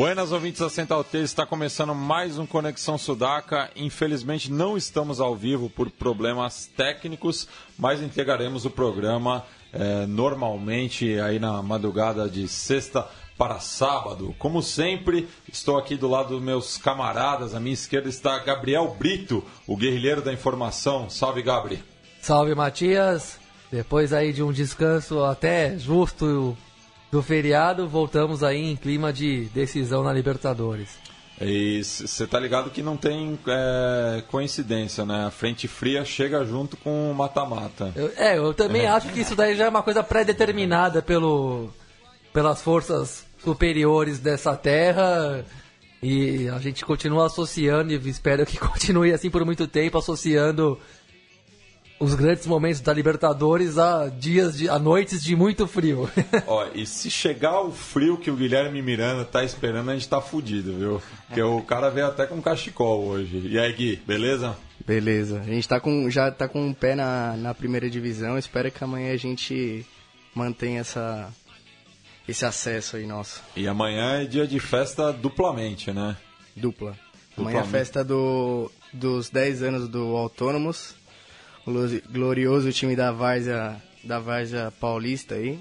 Buenas ouvintes da Central 3, está começando mais um Conexão Sudaca. Infelizmente não estamos ao vivo por problemas técnicos, mas entregaremos o programa eh, normalmente aí na madrugada de sexta para sábado. Como sempre, estou aqui do lado dos meus camaradas. À minha esquerda está Gabriel Brito, o guerrilheiro da informação. Salve, Gabri. Salve, Matias. Depois aí de um descanso até justo do feriado, voltamos aí em clima de decisão na Libertadores. E você tá ligado que não tem é, coincidência, né? A frente fria chega junto com o mata-mata. É, eu também é. acho que isso daí já é uma coisa pré-determinada pelo, pelas forças superiores dessa terra. E a gente continua associando, e espero que continue assim por muito tempo, associando os grandes momentos da Libertadores a dias de a noites de muito frio. Ó, e se chegar o frio que o Guilherme Miranda tá esperando, a gente tá fudido, viu? Porque o cara veio até com cachecol hoje. E aí, Gui, beleza? Beleza. A gente tá com, já tá com um pé na, na primeira divisão. Espero que amanhã a gente mantenha essa, esse acesso aí nosso. E amanhã é dia de festa duplamente, né? Dupla. Amanhã é a festa do, dos 10 anos do Autônomos glorioso time da Várzea, da Várzea Paulista aí.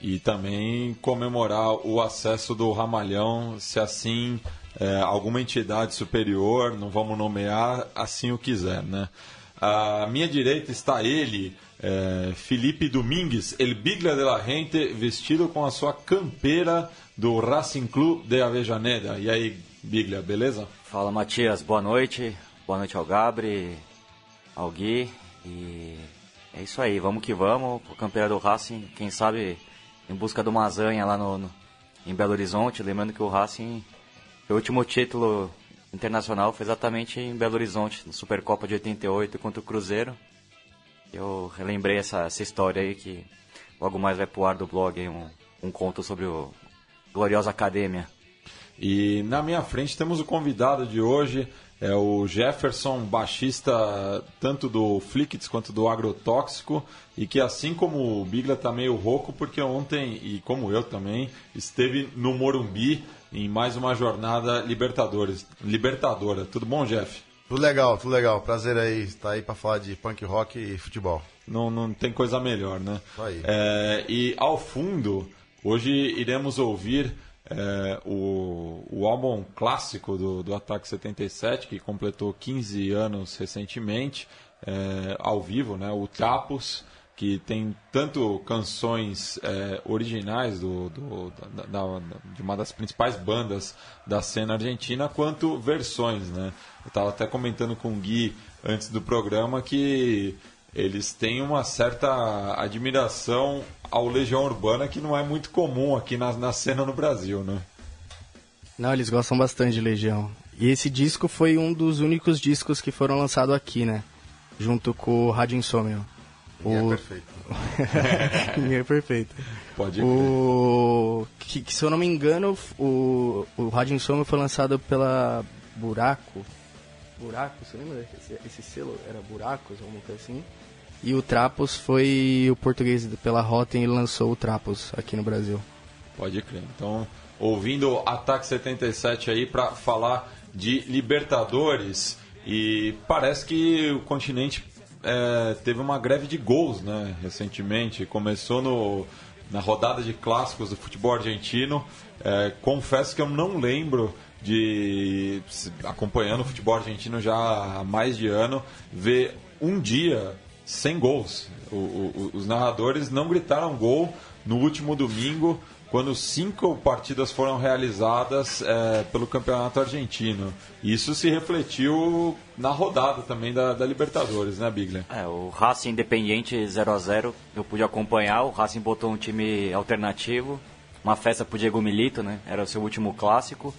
E também comemorar o acesso do Ramalhão, se assim é, alguma entidade superior, não vamos nomear, assim o quiser, né? À minha direita está ele, é, Felipe Domingues, El Bigla de la Gente, vestido com a sua campeira do Racing Club de Avejaneda. E aí, Biglia, beleza? Fala, Matias, boa noite. Boa noite ao Gabri, ao Gui. E é isso aí, vamos que vamos. O campeão do Racing, quem sabe em busca de uma zanha lá no, no, em Belo Horizonte. Lembrando que o Racing, o último título internacional foi exatamente em Belo Horizonte, na Supercopa de 88 contra o Cruzeiro. Eu relembrei essa, essa história aí que logo mais vai pro ar do blog um, um conto sobre o Gloriosa Academia. E na minha frente temos o convidado de hoje, é o Jefferson, baixista tanto do Flickits quanto do Agrotóxico, e que assim como o Bigla está meio rouco, porque ontem, e como eu também, esteve no Morumbi em mais uma jornada Libertadores, Libertadora. Tudo bom, Jeff? Tudo legal, tudo legal. Prazer aí estar aí para falar de punk rock e futebol. Não, não tem coisa melhor, né? Aí. É, e ao fundo, hoje iremos ouvir é, o, o álbum clássico do, do Ataque 77, que completou 15 anos recentemente, é, ao vivo, né, o Trapos, que tem tanto canções é, originais do, do da, da, de uma das principais bandas da cena argentina, quanto versões. Né? Eu estava até comentando com o Gui antes do programa que eles têm uma certa admiração ao Legião Urbana que não é muito comum aqui na, na cena no Brasil, né? Não, eles gostam bastante de Legião. E esse disco foi um dos únicos discos que foram lançados aqui, né? Junto com o Rádio Insônia. O... É perfeito. é perfeito. Pode o... Que, que, se eu não me engano, o, o Rádio Insônia foi lançado pela Buraco. Buraco, você lembra? Esse, esse selo era Buracos, alguma coisa assim? E o Trapos foi o português pela Rotten e lançou o Trapos aqui no Brasil. Pode crer. Então, ouvindo Ataque 77 aí para falar de Libertadores e parece que o continente é, teve uma greve de gols, né? Recentemente começou no na rodada de clássicos do futebol argentino. É, confesso que eu não lembro de acompanhando o futebol argentino já há mais de ano ver um dia sem gols. O, o, os narradores não gritaram gol no último domingo, quando cinco partidas foram realizadas é, pelo campeonato argentino. Isso se refletiu na rodada também da, da Libertadores, né, Bigler? É, o Racing Independiente 0 a 0 eu pude acompanhar. O Racing botou um time alternativo. uma festa pro Diego Milito, né? Era o seu último clássico.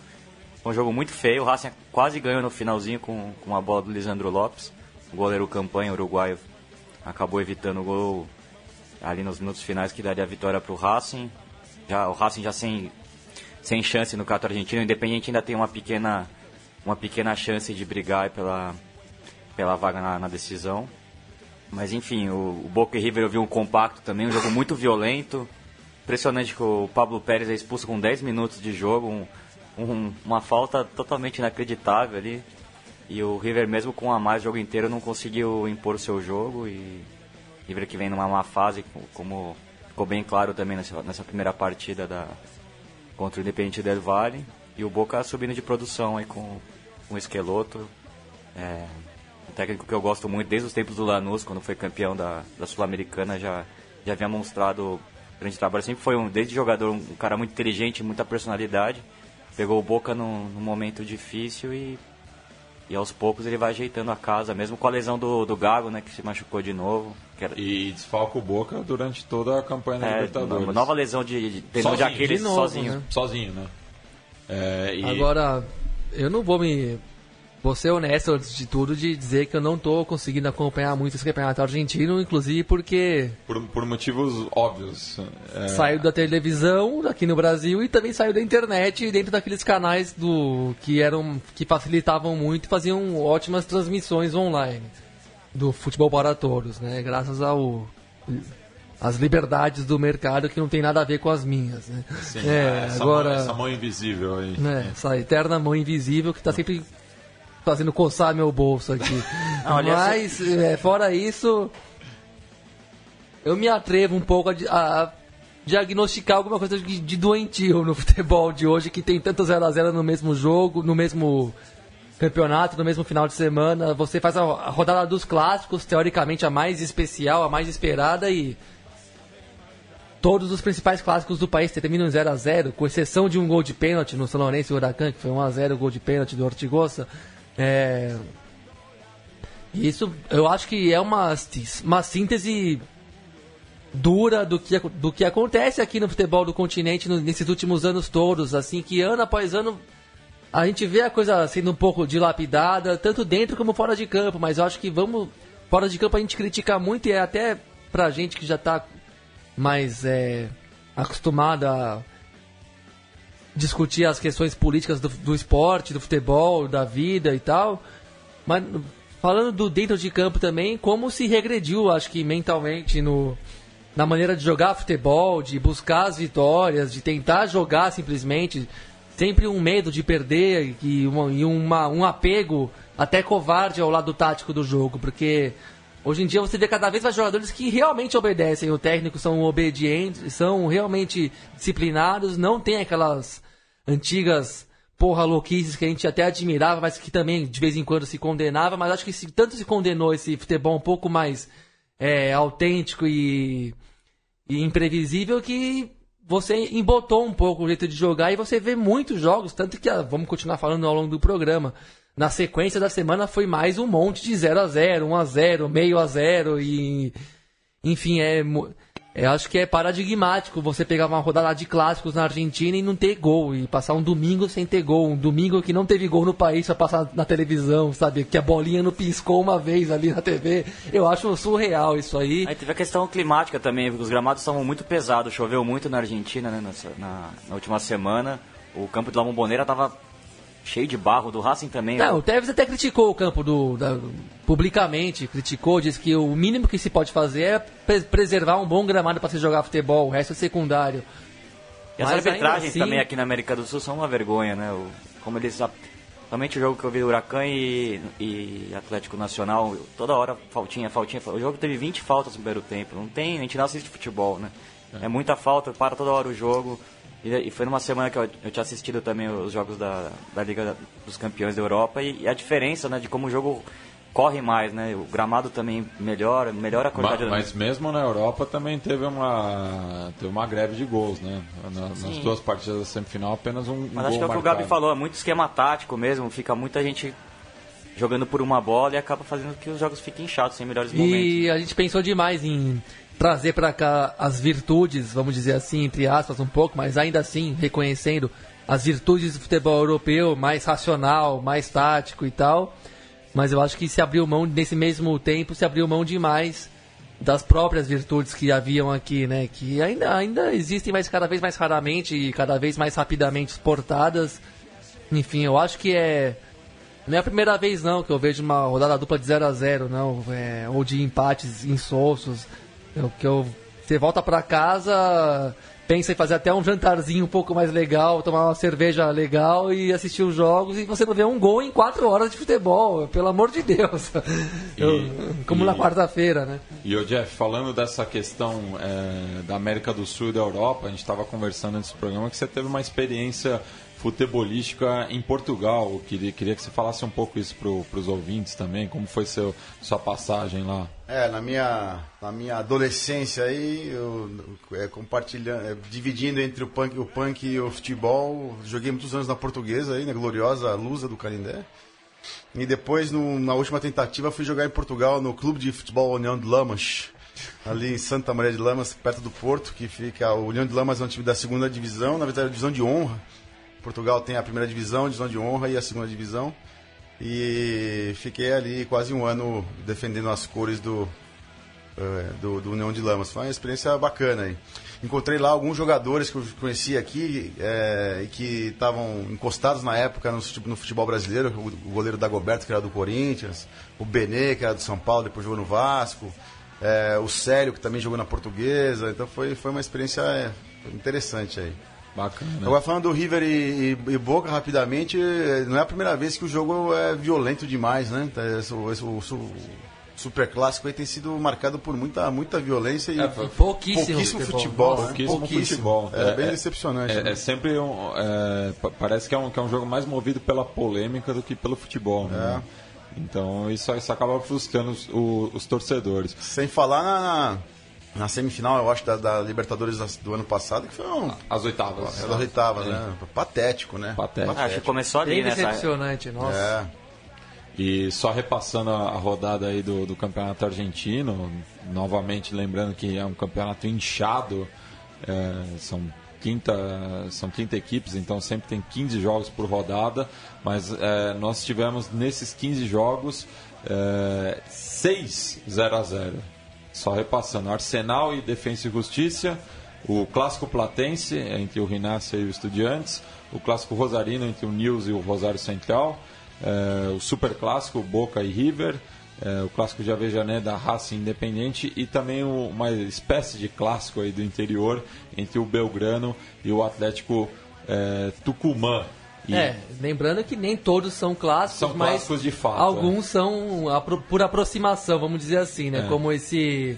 Foi um jogo muito feio, o Racing quase ganhou no finalzinho com, com uma bola do Lisandro Lopes. O goleiro campanha uruguaio acabou evitando o gol ali nos minutos finais que daria a vitória pro Racing. Já, o Racing já sem, sem chance no cato argentino, o Independente ainda tem uma pequena, uma pequena chance de brigar pela, pela vaga na, na decisão. Mas enfim, o, o Boca e River eu vi um compacto também, um jogo muito violento. Impressionante que o Pablo Pérez é expulso com 10 minutos de jogo, um, um, uma falta totalmente inacreditável ali. E o River, mesmo com a mais o jogo inteiro, não conseguiu impor o seu jogo. E River que vem numa má fase, como ficou bem claro também nessa, nessa primeira partida da, contra o Independente del Valle. E o Boca subindo de produção aí com, com o Esqueloto. É, um técnico que eu gosto muito desde os tempos do Lanús, quando foi campeão da, da Sul-Americana, já, já havia mostrado grande trabalho. Sempre foi, um, desde jogador, um cara muito inteligente, muita personalidade. Pegou o Boca num, num momento difícil e, e aos poucos ele vai ajeitando a casa, mesmo com a lesão do, do Gago, né, que se machucou de novo. Era... E desfalca o Boca durante toda a campanha da é, Libertadores. Uma nova lesão de, de, de, de Aquiles de novo, sozinho. né? Sozinho, né? É, e- Agora, eu não vou me. Vou ser honesto antes de tudo de dizer que eu não tô conseguindo acompanhar muito esse campeonato argentino, inclusive porque por, por motivos óbvios. É, saiu da televisão aqui no Brasil e também saiu da internet dentro daqueles canais do que eram que facilitavam muito e faziam ótimas transmissões online do futebol para todos, né? Graças ao as liberdades do mercado que não tem nada a ver com as minhas, né? sim, é, essa, agora mão, essa mão invisível aí. né, essa eterna mão invisível que está sempre fazendo coçar meu bolso aqui. Aliás, Mas, é, fora isso, eu me atrevo um pouco a, a diagnosticar alguma coisa de, de doentio no futebol de hoje, que tem tanto 0 a 0 no mesmo jogo, no mesmo campeonato, no mesmo final de semana. Você faz a, a rodada dos clássicos, teoricamente a mais especial, a mais esperada, e todos os principais clássicos do país terminam em 0 a 0 com exceção de um gol de pênalti no São Lourenço e Huracan, que foi 1 a 0 o gol de pênalti do Ortigosa. É... Isso eu acho que é uma, uma síntese dura do que, do que acontece aqui no futebol do continente nesses últimos anos todos, assim, que ano após ano a gente vê a coisa sendo um pouco dilapidada, tanto dentro como fora de campo, mas eu acho que vamos. Fora de campo a gente critica muito e é até pra gente que já tá mais é, acostumada discutir as questões políticas do, do esporte, do futebol, da vida e tal. Mas falando do dentro de campo também, como se regrediu, acho que mentalmente no na maneira de jogar futebol, de buscar as vitórias, de tentar jogar simplesmente, sempre um medo de perder e, uma, e uma, um apego até covarde ao lado tático do jogo, porque hoje em dia você vê cada vez mais jogadores que realmente obedecem, o técnico são obedientes, são realmente disciplinados, não tem aquelas antigas porra louquices que a gente até admirava, mas que também de vez em quando se condenava, mas acho que se, tanto se condenou esse futebol um pouco mais é, autêntico e, e imprevisível que você embotou um pouco o jeito de jogar e você vê muitos jogos, tanto que, ah, vamos continuar falando ao longo do programa, na sequência da semana foi mais um monte de 0 a 0 1 a 0 meio a 0 e enfim, é, eu acho que é paradigmático você pegar uma rodada de clássicos na Argentina e não ter gol, e passar um domingo sem ter gol, um domingo que não teve gol no país pra passar na televisão, sabe? Que a bolinha não piscou uma vez ali na TV. Eu acho surreal isso aí. Aí teve a questão climática também, os gramados estavam muito pesados, choveu muito na Argentina né, nessa- na, na última semana. O campo de La Bombonera estava cheio de barro, do Racing também. Não, o Tevez até criticou o campo do, da- publicamente, criticou, disse que o mínimo que se pode fazer é pre- preservar um bom gramado para se jogar futebol, o resto é secundário. E as Mas arbitragens assim- também aqui na América do Sul são uma vergonha, né? O, como eles. Somente o jogo que eu vi do Huracan e, e Atlético Nacional, toda hora faltinha, faltinha, faltinha. O jogo teve 20 faltas no primeiro tempo. Não tem, a gente não assiste futebol, né? É, muita falta, para toda hora o jogo. E, e foi numa semana que eu, eu tinha assistido também os jogos da, da Liga dos Campeões da Europa e, e a diferença, né, de como o jogo corre mais, né? O gramado também melhora, melhora a qualidade da Mas mesmo na Europa também teve uma, teve uma greve de gols, né? Na- nas Sim. duas partidas da semifinal, apenas um, um Mas acho gol que é o que o. Gabi falou, é muito esquema tático mesmo, fica muita gente jogando por uma bola e acaba fazendo que os jogos fiquem chatos, sem melhores momentos. E a gente pensou demais em trazer para cá as virtudes, vamos dizer assim, entre aspas, um pouco, mas ainda assim reconhecendo as virtudes do futebol europeu, mais racional, mais tático e tal. Mas eu acho que se abriu mão, nesse mesmo tempo, se abriu mão demais das próprias virtudes que haviam aqui, né? Que ainda, ainda existem, mas cada vez mais raramente e cada vez mais rapidamente exportadas. Enfim, eu acho que é. Não é a primeira vez não que eu vejo uma rodada dupla de 0 a 0 não, é, ou de empates insossos. Eu, que eu, você volta para casa, pensa em fazer até um jantarzinho um pouco mais legal, tomar uma cerveja legal e assistir os jogos e você não vê um gol em quatro horas de futebol, pelo amor de Deus. E- Eu- como e- na quarta-feira, né? E o Jeff, falando dessa questão é, da América do Sul e da Europa, a gente estava conversando nesse programa que você teve uma experiência futebolística em Portugal. Eu queria, queria que você falasse um pouco isso para os ouvintes também, como foi seu, sua passagem lá. É, na minha, na minha adolescência aí, eu é, compartilhando, é, dividindo entre o punk, o punk e o futebol, joguei muitos anos na portuguesa aí, na gloriosa Lusa do Canindé. E depois, no- na última tentativa, fui jogar em Portugal no Clube de Futebol União de Lamas, ali em Santa Maria de Lamas, perto do Porto, que fica. O União de Lamas é um time da segunda divisão, na verdade, é divisão de honra. Portugal tem a primeira divisão, divisão de honra e a segunda divisão. E fiquei ali quase um ano defendendo as cores do, eh, do, do União de Lamas. Foi uma experiência bacana aí. Encontrei lá alguns jogadores que eu conhecia aqui e que estavam encostados na época no, fute- no futebol brasileiro. O, goleiro Dagoberto, que era do Corinthians, o Benê, que era do São Paulo, depois jogou no Vasco, eh, o Célio, que também jogou na Portuguesa. Então foi, foi uma experiência interessante aí. Bacana. Agora falando do River e, e- e Boca rapidamente, eh, não é a primeira vez que o jogo é violento demais, né? Tá, esse- o, esse- o, o super clássico aí tem sido marcado por muita, muita violência e É, Pouquíssimo, pouquíssimo futebol. né? Pouquíssimo futebol. É, É, bem é- decepcionante. É, né? é sempre um. é, pa- parece que é, um, que é um jogo mais movido pela polêmica do que pelo futebol. Né? Então isso, isso acaba frustrando os, o- os torcedores. Sem falar na, na, na semifinal, eu acho, da, da Libertadores do ano passado, que foi um. As oitavas. Era da oitava, né? Patético, né? Patético. Acho que começou ali, Bem né? decepcionante, nossa. É. E só repassando a, a rodada aí do, do campeonato argentino, novamente lembrando que é um campeonato inchado, é, são, 30, são 30 equipes, então sempre tem 15 jogos por rodada, mas é, nós tivemos nesses 15 jogos é, 6 0 a 0 Só repassando, Arsenal e Defensa e Justiça, o Clássico Platense entre o Rinácia e o Estudiantes, o Clássico Rosarino entre o News e o Rosário Central, eh, o Super Clássico Boca e River, eh, o Clássico de Avejané da Racing Independente e também o- uma espécie de clássico aí do interior entre o Belgrano e o Atlético eh, Tucumã. E- É, lembrando que nem todos são clássicos, São mas clássicos de fato, alguns são apro- por aproximação, vamos dizer assim, né? É. Como esse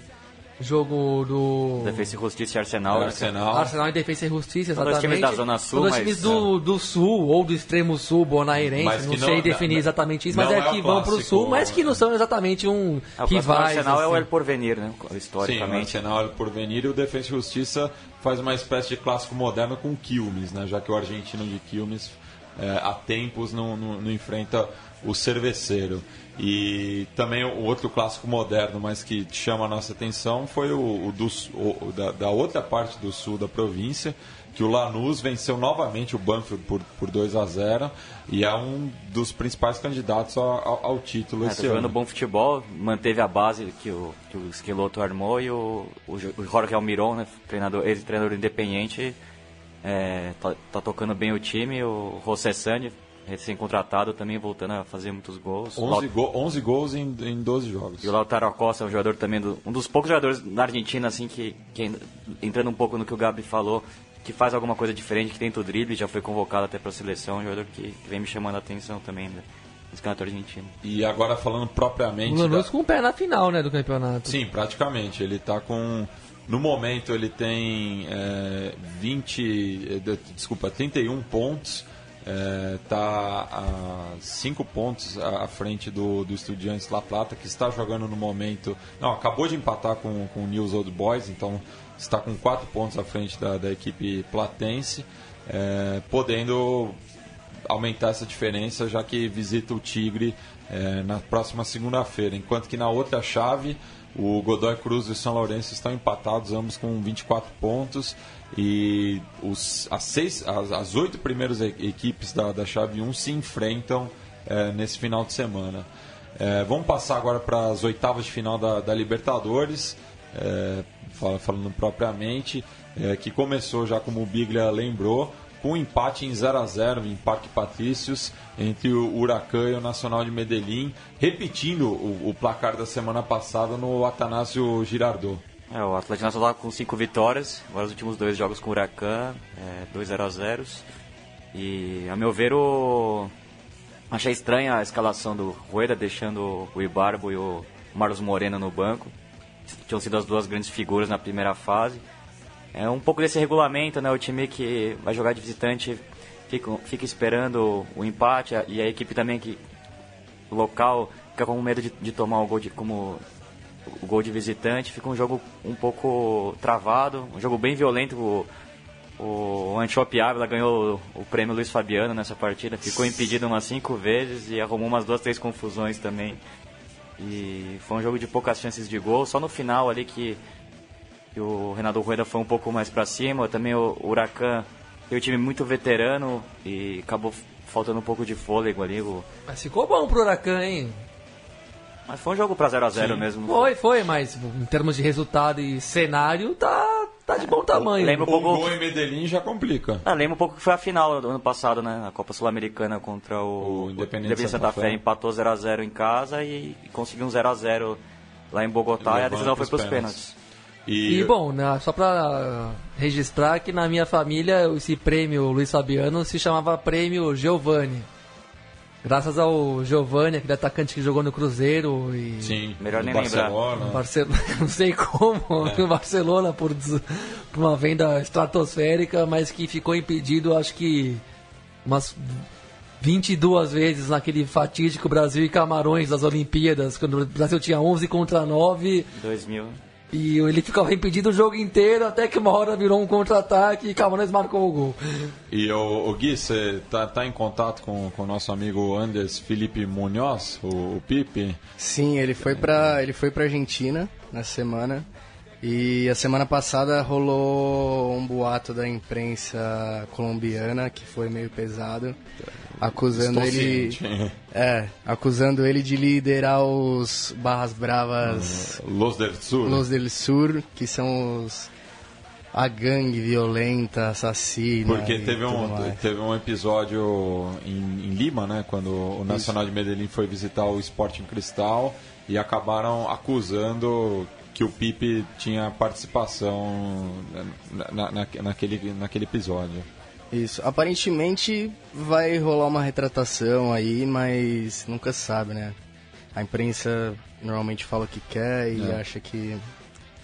jogo do Defesa e Justiça e Arsenal. né? Arsenal. Arsenal e Defesa e Justiça, São dois exatamente. times da Zona Sul, São mas- times do, do Sul ou do extremo sul bonairense, não não- sei definir não- exatamente isso, mas é é o que vão pro clássico, sul, mas que não são exatamente um É, o rivais. Arsenal é o assim. El Porvenir, né? Sim, o Historicamente. Arsenal por venir e o Defensa e Justiça faz uma espécie de clássico moderno com o Quilmes, né? já que o argentino de Quilmes eh, há tempos não, não- não enfrenta o cerveceiro. E também o outro clássico moderno, mas que chama a nossa atenção, foi o, o do o- da, da outra parte do sul da província, que o Lanús venceu novamente o Banfield por, por 2 a 0 e é um dos principais candidatos ao, ao- ao título É, esse jogando ano. bom futebol, manteve a base que o, que o Esqueloto armou e o, o, o Jorge Almiron, né, treinador, ex-treinador independente, é, tá, tá tocando bem o time. O José Sani, recém-contratado, também voltando a fazer muitos gols. 11, go- 11 gols em, em 12 jogos. E o Lautaro Acosta é um jogador também, do- um dos poucos jogadores da Argentina, assim, que, que entrando um pouco no que o Gabi falou, que faz alguma coisa diferente, que tenta o drible, já foi convocado até para a seleção, um jogador que, que vem me chamando a atenção também né, nesse campeonato argentino. E agora falando propriamente. O Lanús da- com o pé na final, né, do campeonato. Sim, praticamente. Ele está com. No momento ele tem é, 20. eh, de- Desculpa, 31 pontos. Está a 5 pontos à frente do, do Estudiantes La Plata, que está jogando no momento. Não, acabou de empatar com, com o News Old Boys, então está com 4 pontos à frente da, da equipe platense, eh, podendo aumentar essa diferença, já que visita o Tigre eh, na próxima segunda-feira. Enquanto que na outra chave, O Godoy Cruz e o São Lourenço estão empatados, ambos com 24 pontos. E os, as, seis, as, as oito primeiras equipes da, da chave 1 se enfrentam eh, nesse final de semana. Eh, vamos passar agora para as oitavas de final da, da Libertadores, fala- falando propriamente, eh, que começou já como o Biglia lembrou, com um empate em 0 a 0 em Parque Patrícios entre o Huracan e o Nacional de Medellín, repetindo o, o placar da semana passada no Atanásio Girardot. É, o Atlético Nacional tá com 5 vitórias, agora os últimos dois jogos com o Huracan, é, 2 0 a 0 E, a meu ver, o... achei estranha a escalação do Rueda, deixando o Ibarbo e o Marlos Moreno no banco. Tinham sido as duas grandes figuras na primeira fase. É um pouco desse regulamento, né? O time que vai jogar de visitante fica, fica esperando o empate e a equipe também que local fica com medo de, de tomar o gol de, como o gol de visitante. Fica um jogo um pouco travado, um jogo bem violento. O, o Antiope Ávila ganhou o prêmio Luiz Fabiano nessa partida, ficou impedido umas cinco vezes e arrumou umas duas, três confusões também. E foi um jogo de poucas chances de gol, só no final ali que, que o Renato Rueda foi um pouco mais para cima. Também o Huracan tem um time muito veterano e acabou faltando um pouco de fôlego ali. O... Mas ficou bom pro Huracan, hein? Mas foi um jogo pra 0x0 mesmo. Foi, foi, mas em termos de resultado e cenário, tá, tá de bom tamanho. Lembra um O pouco. gol em Medellín já complica. Ah, lembra um pouco que foi a final do ano passado, né? A Copa Sul-Americana contra o, O Independente Santa, Santa Fé. Fé. Empatou 0x0 em casa e, conseguiu um 0x0 lá em Bogotá e a decisão foi pros pros pênaltis. E, E bom, né, só pra registrar que na minha família esse prêmio Luiz Fabiano se chamava Prêmio Giovanni. Graças ao Giovanni, aquele atacante que jogou no Cruzeiro e sim, Melhor nem lembrar. Barcelona. no Barcelona, não sei como, no Barcelona por, por uma venda estratosférica, mas que ficou impedido acho que umas 22 vezes naquele fatídico Brasil e Camarões das Olimpíadas, quando o Brasil tinha 11 contra 9 2000. E ele ficava impedido o jogo inteiro, até que uma hora virou um contra-ataque e Camarões marcou o gol. E o, o Gui, você tá, tá em contato com com o nosso amigo Anders Felipe Munhoz, o, o Pipe? Sim, ele foi pra, ele foi pra Argentina nessa semana. E a semana passada rolou um boato da imprensa colombiana que foi meio pesado, acusando Estou ele, ciente. é, acusando ele de liderar os Barras Bravas Los del Sur. Los del Sur, que são os a gangue violenta, assassina. Porque teve um, mais. teve um episódio em, em Lima, né? Quando o Nacional de Medellín foi visitar o Sporting Cristal e acabaram acusando que o Pipe tinha participação na- na- naquele, naquele episódio. Isso. Aparentemente vai rolar uma retratação aí, mas nunca sabe, né? A imprensa normalmente fala o que quer e É. acha que.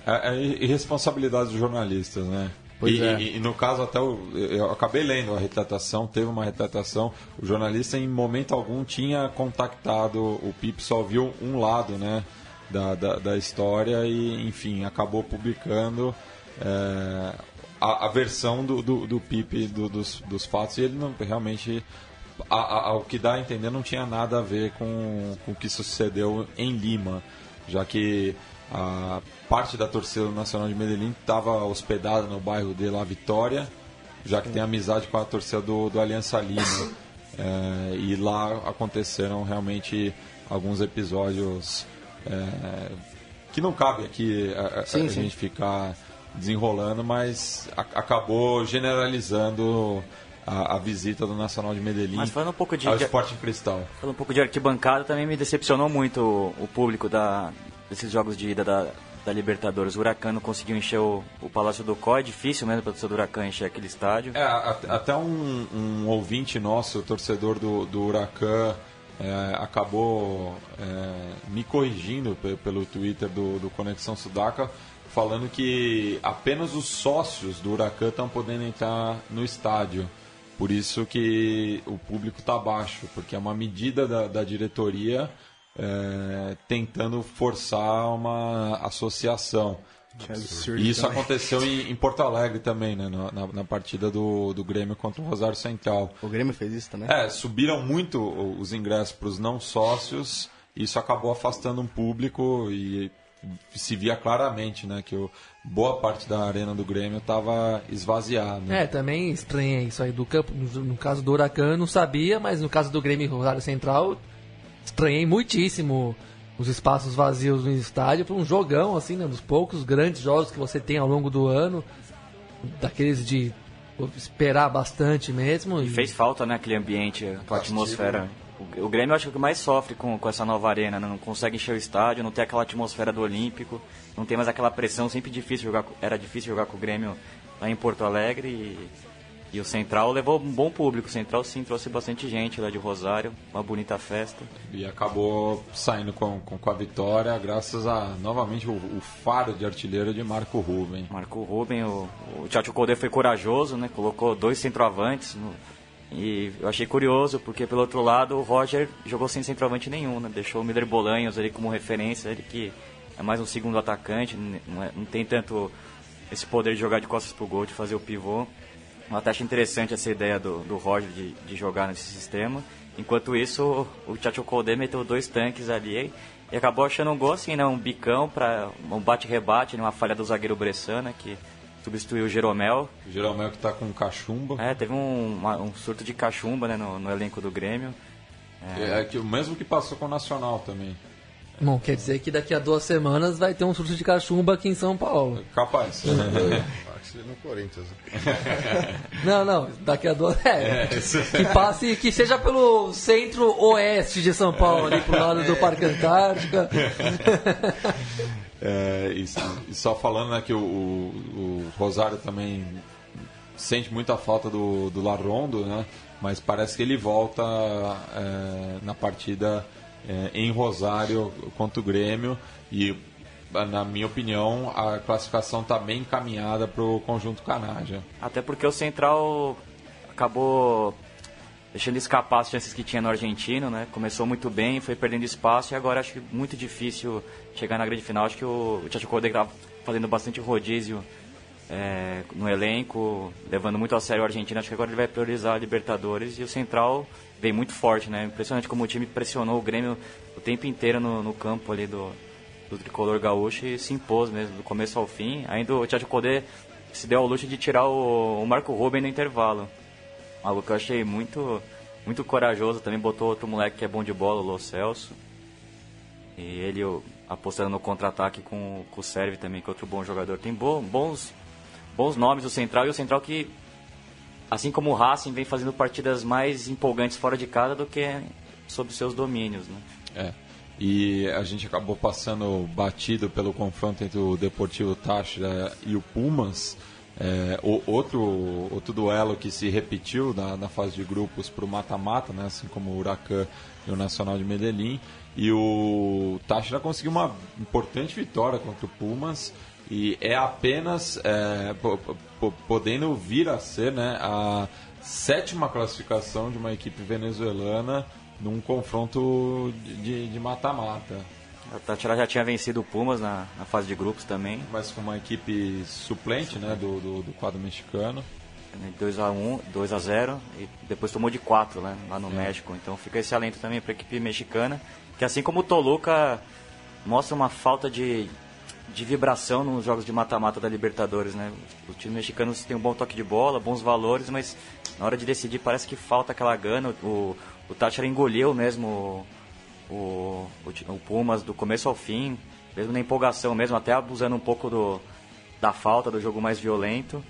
É, é irresponsabilidade dos jornalistas, né? Pois e, é. e- e no caso até o- eu acabei lendo a retratação, teve uma retratação, o jornalista em momento algum tinha contactado o Pipe, só viu um lado, né, da, da, da história e enfim acabou publicando é, a, a versão do, do, do Pipe do- dos, dos fatos e ele não realmente a- ao que dá a entender não tinha nada a ver com, com o que sucedeu em Lima, já que a parte da torcida Nacional de Medellín estava hospedada no bairro de La Vitória, já que tem amizade com a torcida do, do Aliança Lima. É, e lá aconteceram realmente alguns episódios é, que não cabe aqui a, a- Sim, a sim. gente ficar desenrolando, mas a- acabou generalizando a, a visita do Nacional de Medellín Mas falando um pouco de- ao Sporting Cristal. Falando um pouco de arquibancada, também me decepcionou muito o, o público da, desses jogos de ida da, da Libertadores. O Huracan não conseguiu encher o, o Palácio do Có, é difícil mesmo para o torcedor do Huracan encher aquele estádio. É, a- até um, um ouvinte nosso, torcedor do, do Huracan, é, acabou é, me corrigindo pe- pelo Twitter do, do Conexão Sudaca, falando que apenas os sócios do Huracan estão podendo entrar no estádio. Por isso que o público está baixo, porque é uma medida da, da diretoria é, tentando forçar uma associação. E isso aconteceu em, em Porto Alegre também, né? Na, na- na partida do, do Grêmio contra o Rosário Central. O Grêmio fez isso também? É, subiram muito os ingressos para os não sócios, e isso acabou afastando um público e se via claramente, né, que o, boa parte da arena do Grêmio estava esvaziada. É, também estranhei isso aí do campo. No, no caso do Huracan, não sabia, mas no caso do Grêmio Rosário Central, estranhei muitíssimo os espaços vazios no estádio para um jogão, assim, né, dos poucos grandes jogos que você tem ao longo do ano, daqueles de esperar bastante mesmo. E fez falta, né, aquele ambiente, aquela atmosfera. O, o Grêmio acho que mais sofre com, com essa nova arena, né? não consegue encher o estádio, não tem aquela atmosfera do Olímpico, não tem mais aquela pressão, sempre difícil jogar, era difícil jogar com o Grêmio lá em Porto Alegre e, e o Central levou um bom público, o Central sim trouxe bastante gente lá de Rosário, uma bonita festa. E acabou saindo com, com, com a vitória, graças a novamente o, o, faro de artilheiro de Marco Ruben. Marco Ruben, o, o Tchatcho Codê foi corajoso, né? colocou dois centroavantes no, e eu achei curioso, porque pelo outro lado o Roger jogou sem centroavante nenhum, né? Deixou o Miller Bolanhos ali como referência, ele que é mais um segundo atacante, não, é, não tem tanto esse poder de jogar de costas pro gol, de fazer o pivô. Eu até acho interessante essa ideia do, do Roger de, de jogar nesse sistema. Enquanto isso, o Tchatcho Koldé meteu dois tanques ali e acabou achando um gol assim, né? Um bicão para um bate-rebate, uma falha do zagueiro Bressana, que substituiu o Jeromel. O Jeromel que está com cachumba. É, teve um, uma, um surto de cachumba né, no, no elenco do Grêmio. É, é que o mesmo que passou com o Nacional também. Bom, quer dizer que daqui a duas semanas vai ter um surto de cachumba aqui em São Paulo. Capaz. no Corinthians. Não, não, daqui a duas. É, é. que passe, que seja pelo centro-oeste de São Paulo, ali pro lado do Parque Antártica. É, e, e, só falando né, que o, o, o, Rosário também sente muita falta do, do Larrondo, né? Mas parece que ele volta é, na partida é, em Rosário contra o Grêmio e na minha opinião, a classificação está bem encaminhada para o conjunto Canaja. Até porque o Central acabou deixando escapar as chances que tinha no argentino, né? Começou muito bem, foi perdendo espaço e agora acho que muito difícil chegar na grande final. Acho que o, o Tchatcho está fazendo bastante rodízio é, no elenco, levando muito a sério o argentino. Acho que agora ele vai priorizar a Libertadores e o Central vem muito forte, né? Impressionante como o time pressionou o Grêmio o tempo inteiro no, no campo ali do, do tricolor gaúcho e se impôs mesmo, do começo ao fim. Ainda o Tchatcho se deu ao luxo de tirar o, o Marco Ruben no intervalo. Algo que eu achei muito, muito corajoso. Também botou outro moleque que é bom de bola, o Lo Celso. E ele apostando no contra-ataque com, com o Serve também, que é outro bom jogador. Tem bo, bons, bons nomes o Central. E o Central que, assim como o Racing, vem fazendo partidas mais empolgantes fora de casa do que sob seus domínios. Né? É. E a gente acabou passando batido pelo confronto entre o Deportivo Táchira e o Pumas. É, o, outro, outro duelo que se repetiu na, na fase de grupos para o mata-mata, né, assim como o Huracan e o Nacional de Medellín. E o Táchira conseguiu uma importante vitória contra o Pumas e é apenas é, podendo vir a ser né, a sétima classificação de uma equipe venezuelana num confronto de mata-mata. A Tátira já tinha vencido o Pumas na, na, fase de grupos também. Mas com uma equipe suplente, né, do, do, do quadro mexicano. 2x1, 2x0 e depois tomou de 4 né, lá no é. México. Então fica esse alento também para a equipe mexicana, que assim como o Toluca mostra uma falta de, de vibração nos jogos de mata-mata da Libertadores. Né? Os times mexicanos têm um bom toque de bola, bons valores, mas na hora de decidir parece que falta aquela gana. O, o Tátira engoliu mesmo o, o, o, Pumas do começo ao fim, mesmo na empolgação, mesmo até abusando um pouco do, da falta, do jogo mais violento.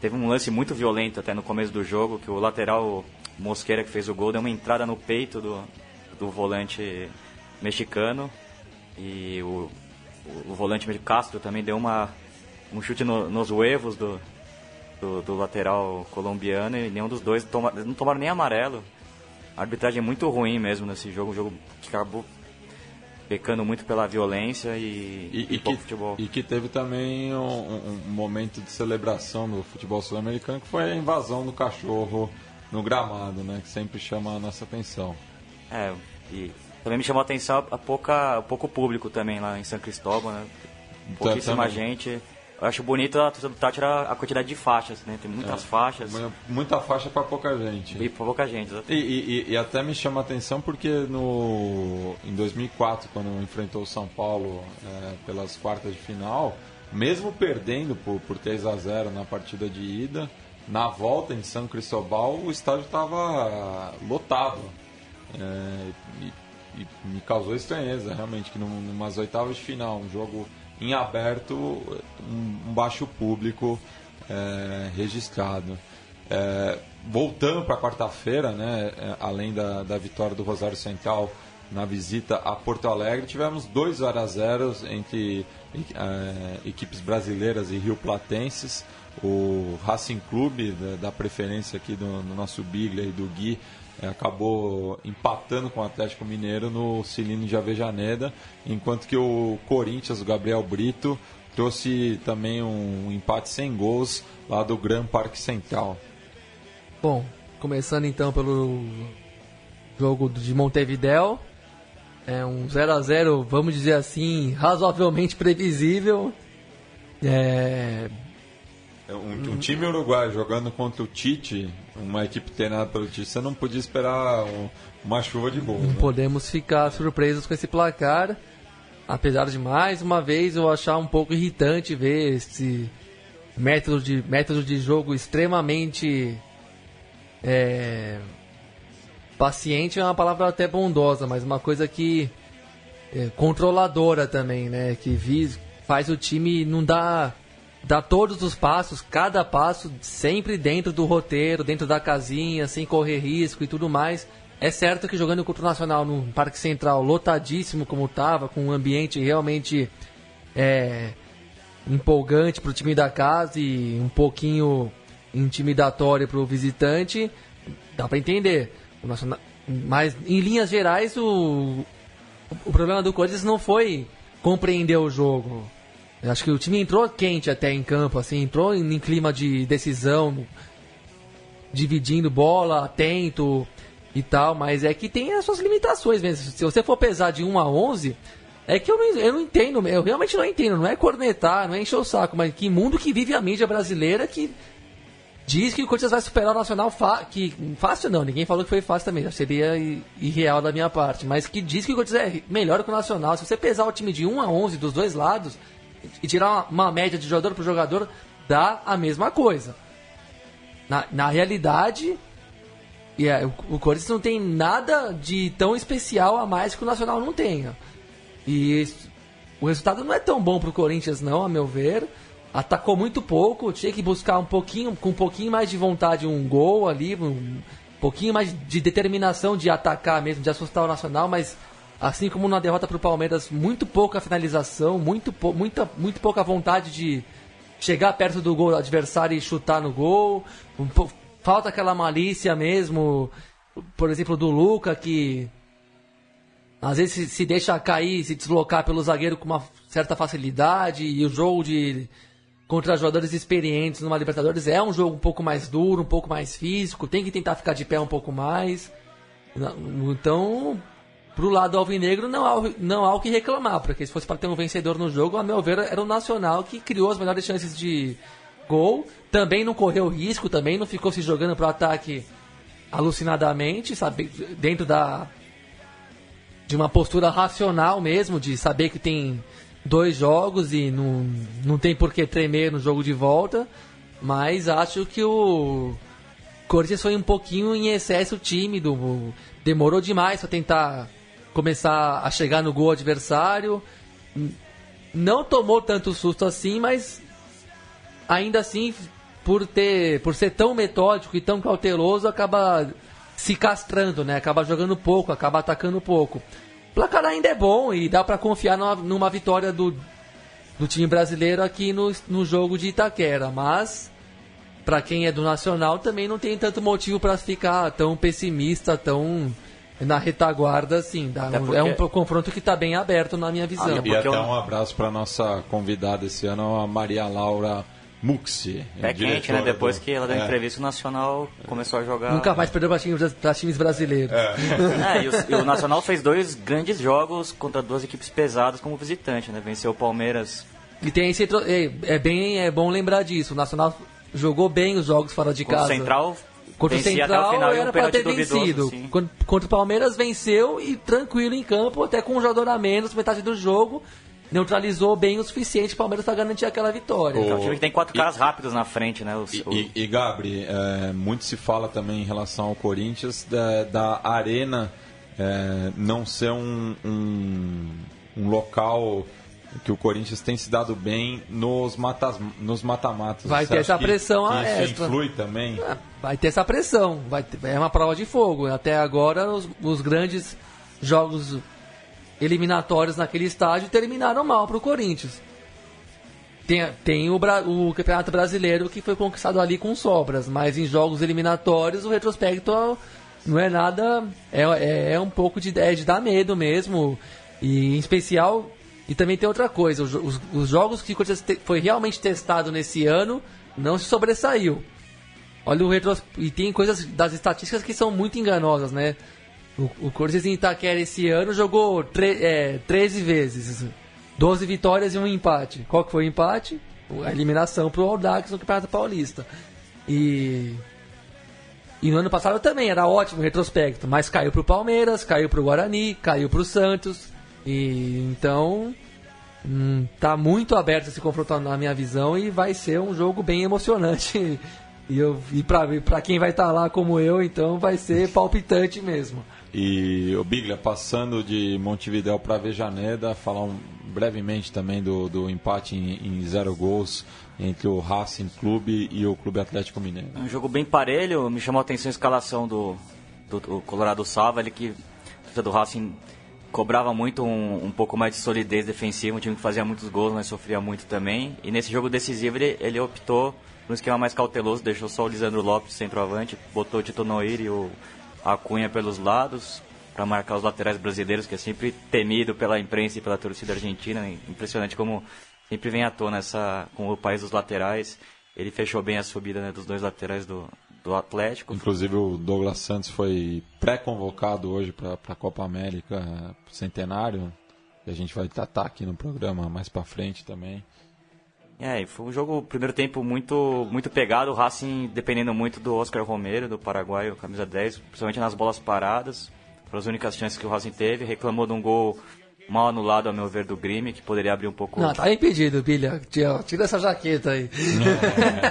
Teve um lance muito violento até no começo do jogo, que o lateral Mosqueira que fez o gol deu uma entrada no peito do, do volante mexicano e o, o, o volante Castro também deu uma, um chute no, nos huevos do, do, do, lateral colombiano e nenhum dos dois toma, não tomaram nem amarelo. A arbitragem é muito ruim mesmo nesse jogo, um jogo que acabou pecando muito pela violência e, e, e, e que, futebol. E que teve também um, um momento de celebração no futebol sul-americano, que foi a invasão do cachorro no gramado, né? Que sempre chama a nossa atenção. É, e também me chamou a atenção a pouca, pouco público também lá em São Cristóvão, né? Pouquíssima também. gente. eu acho bonito a torcida do Tátira a quantidade de faixas, né? Tem muitas faixas Mu- Muita faixa para pouca gente. e pra pouca gente. E, e- e até me chama a atenção porque no, em 2004, quando enfrentou o São Paulo é, pelas quartas de final, mesmo perdendo por, por 3 a 0 na partida de ida, na volta em São Cristóbal o estádio estava lotado. É, e, e me causou estranheza, realmente, que num, numas oitavas de final, um jogo em aberto, um, um baixo público é, registrado. É, voltando para quarta-feira, né, é, além da, da vitória do Rosário Central na visita a Porto Alegre, tivemos dois 0 a 0 entre é, equipes brasileiras e rio platenses. O Racing Clube, da, da preferência aqui do, do nosso Biglia e do Gui, acabou empatando com o Atlético Mineiro no Cilindro de Avejaneda, enquanto que o Corinthians, o Gabriel Brito, trouxe também um empate sem gols lá do Gran Parque Central. Bom, começando então pelo jogo de Montevideo. É um 0 a 0 vamos dizer assim, razoavelmente previsível. É, É Um, um time uruguaio jogando contra o Tite, uma equipe treinada pelo Tite, você não podia esperar um- uma chuva de gols. não né? podemos ficar surpresos com esse placar. Apesar de mais uma vez eu achar um pouco irritante ver esse método de, método de jogo extremamente é, paciente é uma palavra até bondosa, mas uma coisa que é, controladora também, né? Que vis, faz o time não dar dá todos os passos, cada passo sempre dentro do roteiro, dentro da casinha, sem correr risco e tudo mais. É certo que jogando contra o Nacional no Parque Central lotadíssimo como estava, com um ambiente realmente é, empolgante para o time da casa e um pouquinho intimidatório para o visitante, dá para entender. Nacional- mas em linhas gerais o, o problema do Corinthians não foi compreender o jogo. Acho que o time entrou quente até em campo, assim, entrou em, em clima de decisão, dividindo bola, atento e tal, mas é que tem as suas limitações mesmo. Se você for pesar de 1 a 11, é que eu não, eu não entendo, eu realmente não entendo, não é cornetar, não é encher o saco, mas que mundo que vive a mídia brasileira que diz que o Corinthians vai superar o Nacional que fácil não, ninguém falou que foi fácil também, seria irreal da minha parte, mas que diz que o Corinthians é melhor que o Nacional. Se você pesar o time de 1 a 11 dos dois lados e tirar uma, média de jogador por jogador, dá a mesma coisa. Na, na realidade, e é, o, o Corinthians não tem nada de tão especial a mais que o Nacional não tenha. E o resultado não é tão bom pro Corinthians, não, a meu ver. Atacou muito pouco, tinha que buscar um pouquinho, com um pouquinho mais de vontade, um gol ali, um pouquinho mais de determinação de atacar mesmo, de assustar o Nacional, mas assim como na derrota pro Palmeiras, muito pouca finalização, muito, pou- muita, muito pouca vontade de chegar perto do gol do adversário e chutar no gol. Um falta aquela malícia mesmo, por exemplo, do Luca, que às vezes se, se deixa cair, se deslocar pelo zagueiro com uma certa facilidade, e o jogo de contra jogadores experientes numa Libertadores é um jogo um pouco mais duro, um pouco mais físico, tem que tentar ficar de pé um pouco mais. Então, pro lado alvinegro não há, não há o que reclamar, porque se fosse para ter um vencedor no jogo, a meu ver, era o Nacional que criou as melhores chances de gol, também não correu risco, também não ficou se jogando pro ataque alucinadamente, sabe, dentro da de uma postura racional mesmo, de saber que tem dois jogos e não, não tem por que tremer no jogo de volta, mas acho que o Corinthians foi um pouquinho em excesso tímido, demorou demais para tentar começar a chegar no gol adversário, não tomou tanto susto assim, mas ainda assim, por ter, por ser tão metódico e tão cauteloso, acaba se castrando, né? Acaba jogando pouco, acaba atacando pouco. O placar ainda é bom e dá para confiar numa, numa vitória do, do time brasileiro aqui no, no jogo de Itaquera, mas para quem é do Nacional também não tem tanto motivo para ficar tão pessimista, tão na retaguarda assim. Dá um- É um porque- confronto que está bem aberto na minha visão. Ah, E Porque até eu- um abraço para nossa convidada esse ano, a Maria Laura Muxi. Pé quente, né? Depois do- que ela deu É. entrevista, o Nacional começou a jogar. Nunca mais perdeu para times, times brasileiros. É, e, o, e o Nacional fez dois grandes jogos contra duas equipes pesadas como visitante, né? Venceu o Palmeiras E tem esse, é, é bem é bom lembrar disso. O Nacional jogou bem os jogos fora de Contra o casa. Central, Contra o vencia o Central final um era pra pênalti ter duvidoso, vencido. sim. Con- Contra o Palmeiras venceu e tranquilo em campo, até com um jogador a menos, metade do jogo. Neutralizou bem o suficiente o Palmeiras para garantir aquela vitória. É um time que tem quatro caras rápidos na frente, né? O- E, o- e, e, Gabri, é, muito se fala também em relação ao Corinthians da, da arena é, não ser um, um, um local que o Corinthians tem se dado bem nos matas, nos mata-matas. Vai Você ter essa que- pressão que a isso extra. influi também. Ah, Vai ter essa pressão, vai ter- é uma prova de fogo. Até agora, os, os grandes jogos eliminatórios naquele estádio terminaram mal para o Corinthians. Tem, tem o, o Campeonato Brasileiro que foi conquistado ali com sobras, mas em jogos eliminatórios o retrospecto não é nada. É, é, é um pouco de, é de dar medo mesmo. E em especial. E também tem outra coisa: os, os- os jogos que foi realmente testado nesse ano não se sobressaiu. Olha o retros... E tem coisas das estatísticas que são muito enganosas, né? O, o Corinthians em Itaquera esse ano jogou tre... é, 13 vezes. 12 vitórias e um empate. Qual que foi o empate? A eliminação pro Audax no Campeonato Paulista. E... E no ano passado também era ótimo o retrospecto, mas caiu pro Palmeiras, caiu pro Guarani, caiu pro Santos. E então Hum, tá muito aberto esse confronto na minha visão e vai ser um jogo bem emocionante. E, eu, e pra, pra quem vai estar lá como eu, então vai ser palpitante mesmo. E o Biglia, passando de Montevidéu para Vejaneda, falar um- brevemente também do, do empate em, em zero gols entre o Racing Clube e o Clube Atlético Mineiro. Um jogo bem parelho, me chamou a atenção a escalação do, do, do Colorado Sava, ele que do Racing cobrava muito um, um pouco mais de solidez defensiva, um time que fazia muitos gols, mas sofria muito também. E nesse jogo decisivo ele, ele optou por um esquema mais cauteloso, deixou só o Lisandro Lopes centroavante, botou o Tito Noir e o Acunha pelos lados para marcar os laterais brasileiros, que é sempre temido pela imprensa e pela torcida argentina. Impressionante como sempre vem à tona essa, com o país dos laterais. Ele fechou bem a subida né, dos dois laterais do, do Atlético. Inclusive o Douglas Santos foi pré-convocado hoje para a Copa América Centenário. E a gente vai tratar aqui no programa mais para frente também. É, foi um jogo, primeiro tempo, muito, muito pegado. O Racing dependendo muito do Oscar Romero, do paraguaio, camisa 10, principalmente nas bolas paradas. Foram as únicas chances que o Racing teve. Reclamou de um gol mal anulado, a meu ver, do Grêmio, que poderia abrir um pouco. Não, tá impedido, Bilha. Tira, tira essa jaqueta aí.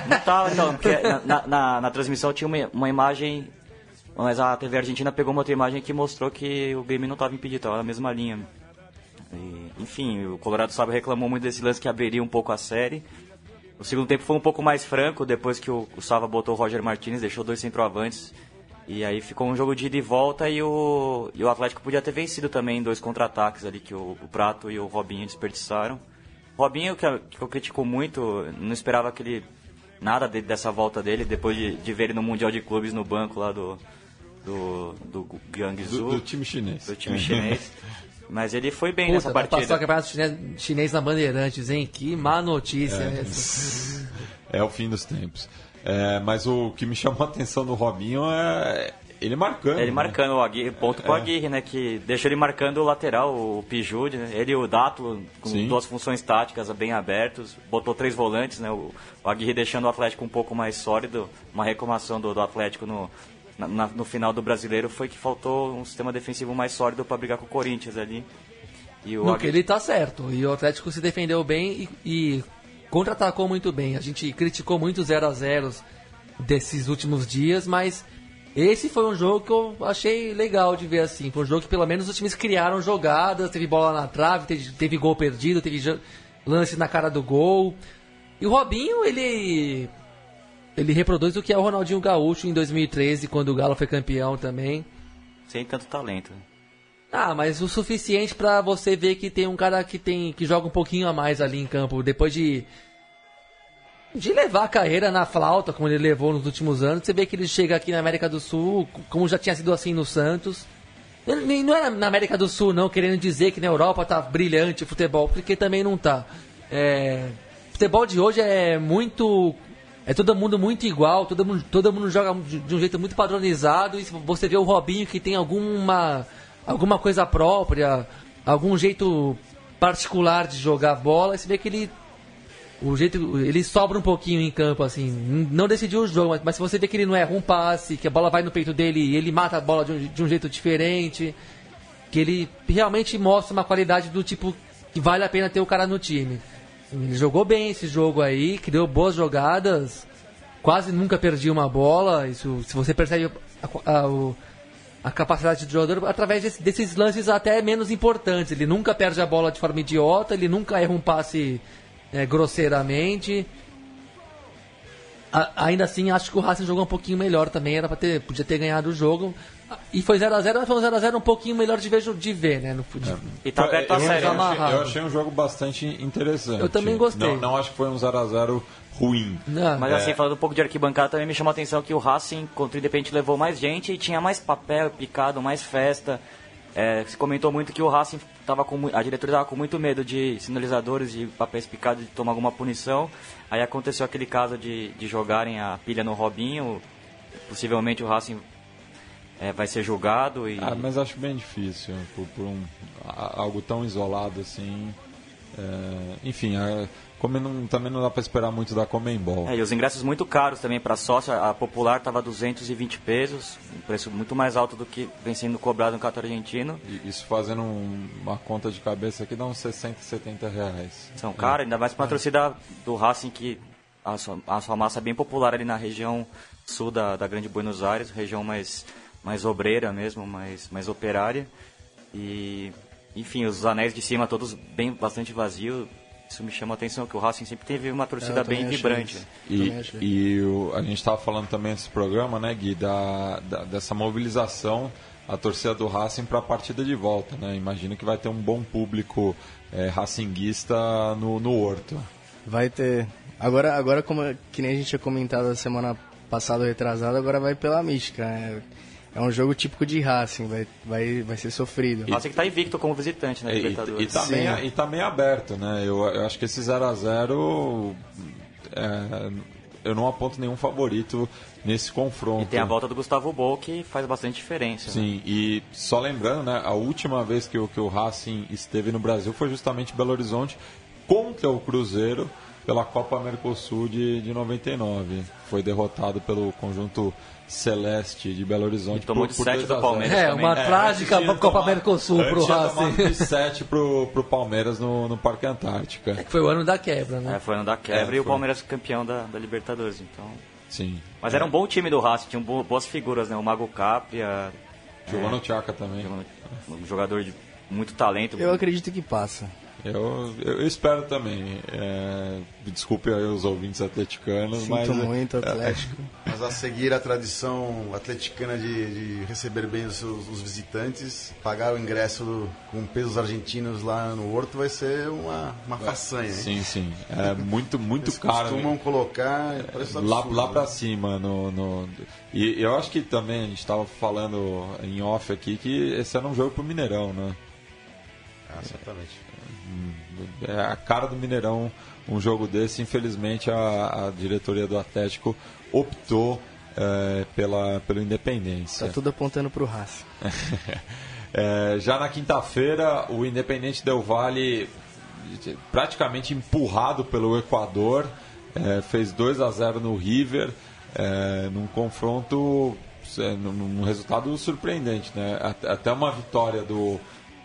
Não tava, então, porque na, na, na transmissão tinha uma, uma imagem, mas a TV Argentina pegou uma outra imagem que mostrou que o Grêmio não estava impedido, estava na mesma linha. E, enfim, o Colorado Sábio reclamou muito desse lance que abriria um pouco a série. O segundo tempo foi um pouco mais franco, depois que o, o Sava botou o Roger Martinez, deixou dois centroavantes. E aí ficou um jogo de ida e volta e o, e o Atlético podia ter vencido também em dois contra-ataques ali que o, o Prato e o Robinho desperdiçaram. O Robinho, que, eu- que eu critico muito, não esperava aquele nada de- dessa volta dele, depois de, de ver ele no Mundial de Clubes no banco lá do, do, do Guangzhou, Do, do time chinês. do time chinês. Mas ele foi bem Puta, nessa vai passar o partida. campeonato chinês, chinês na Bandeirantes, hein? Que má notícia essa. É o fim dos tempos. É, mas o que me chamou a atenção do Robinho é ele marcando. Ele né? marcando o Aguirre, ponto pro É. Aguirre, né? Que deixou ele marcando o lateral, o Pijude, né? Ele e o Dátulo, com Sim. duas funções táticas bem abertos. Botou três volantes, né? O, o Aguirre deixando o Atlético um pouco mais sólido. Uma reclamação do, do Atlético no, na- no final do brasileiro foi que faltou um sistema defensivo mais sólido para brigar com o Corinthians ali. E o No que Aguirre- ele tá certo. E o Atlético se defendeu bem e, e contra-atacou muito bem. A gente criticou muito 0 a 0 desses últimos dias, mas esse foi um jogo que eu achei legal de ver assim. Foi um jogo que pelo menos os times criaram jogadas, teve bola na trave, teve, teve gol perdido, teve lance na cara do gol. E o Robinho, ele ele reproduz o que é o Ronaldinho Gaúcho em 2013, quando o Galo foi campeão também. Sem tanto talento. Ah, mas o suficiente pra você ver que tem um cara que tem que joga um pouquinho a mais ali em campo depois de de levar a carreira na flauta como ele levou nos últimos anos. Você vê que ele chega aqui na América do Sul, como já tinha sido assim no Santos. Ele Não é na América do Sul não querendo dizer que na Europa tá brilhante o futebol, porque também não tá. É, futebol de hoje é muito é todo mundo muito igual, todo mundo, todo mundo joga de um jeito muito padronizado e você vê o Robinho que tem alguma alguma coisa própria, algum jeito particular de jogar bola, você vê que ele o jeito ele sobra um pouquinho em campo assim não decidiu o jogo mas, se você vê que ele não erra um passe que a bola vai no peito dele e ele mata a bola de um, de um jeito diferente que ele realmente mostra uma qualidade do tipo que vale a pena ter o cara no time ele jogou bem esse jogo aí criou boas jogadas quase nunca perdia uma bola isso se você percebe a, a, a capacidade do jogador através desse- desses lances até menos importantes. Ele nunca perde a bola de forma idiota, ele nunca erra um passe é, grosseiramente. A- ainda assim, acho que o Racing jogou um pouquinho melhor também, era para ter, podia ter ganhado o jogo. E foi 0x0, mas foi um 0x0 um pouquinho melhor de ver, de ver né? No, de, E tá aberto a eu, série. eu, né? achei, amarrado. eu achei um jogo bastante interessante. Eu também gostei. Não, não acho que foi um 0x0 ruim. Não, Mas assim, falando um pouco de arquibancada, também me chamou a atenção que o Racing contra o Independente levou mais gente e tinha mais papel picado, mais festa. É, se comentou muito que o Racing tava com a diretoria estava com muito medo de sinalizadores e papéis picados de tomar alguma punição. Aí aconteceu aquele caso de, de jogarem a pilha no Robinho. Possivelmente o Racing é, vai ser julgado e Ah, mas acho bem difícil por, por um, algo tão isolado assim. É, enfim, é, como não- também não dá para esperar muito da Comembol. É, e os ingressos muito caros também para sócio. A popular estava 220 pesos, um preço muito mais alto do que vem sendo cobrado no Cato Argentino. E Isso fazendo um- uma conta de cabeça aqui dá uns 60, 70 reais. São caros, ainda mais para uma torcida do Racing que a sua, a sua massa é bem popular ali na região sul da, da Grande Buenos Aires, região mais, mais obreira mesmo, mais, mais operária. E, enfim, os anéis de cima todos bem bastante vazios. Isso me chama a atenção, que o Racing sempre teve uma torcida bem vibrante. E, e o- a gente estava falando também nesse programa, né, Gui, da, da- dessa mobilização a torcida do Racing para a partida de volta, né? Imagino que vai ter um bom público é, racinguista no, no Horto. Vai ter. Agora, agora como é- que nem a gente tinha comentado a semana passada retrasada, agora vai pela mística. É, é um jogo típico de Racing, vai, vai, vai ser sofrido. Racing que está invicto como visitante na E, e, Libertadores. e tá meio, e tá meio aberto, né? Eu, eu acho que esse 0x0 é, eu não aponto nenhum favorito nesse confronto. E tem a volta do Gustavo Bol que faz bastante diferença. né? Sim, e só lembrando, né, a última vez que o, que o Racing esteve no Brasil foi justamente Belo Horizonte contra o Cruzeiro pela Copa Mercosul de, de 99. Foi derrotado pelo conjunto celeste de Belo Horizonte. E tomou de sete 2 do a 0. Palmeiras É, também. uma É, trágica Copa tomado- Mercosul pro antes tinha Racing. de 7 pro, pro Palmeiras no, no Parque Antártica. Que foi o ano da quebra, né? É, foi ano da quebra É, e o foi. Palmeiras campeão da, da Libertadores. Então... Sim. Mas era um bom time do Racing, tinha bo- boas figuras, né? O Mago Capria, Giovanni Tchaka também. um jogador de muito talento. Eu acredito que passa. Eu, eu espero também. É, desculpe aí os ouvintes atleticanos, Sinto mas. muito, Atlético. Mas a seguir a tradição atleticana de, de receber bem os, os visitantes, pagar o ingresso do- com pesos argentinos lá no Horto vai ser uma, uma façanha, hein? Sim, sim. É muito, muito Eles caro. costumam colocar preço Lá, absurdo, lá pra né? cima. No, no- E eu acho que também a gente estava falando em off aqui que esse era um jogo pro Mineirão, né? Ah, certamente. É a cara do Mineirão um jogo desse. Infelizmente a, a diretoria do Atlético optou é, pela, pelo Independência. Tá tudo apontando pro Racing. É, já na quinta-feira, o Independente Del Valle, praticamente empurrado pelo Equador, é, fez 2 a 0 no River, é, num confronto, é, num, resultado surpreendente. Né? At- Até uma vitória do,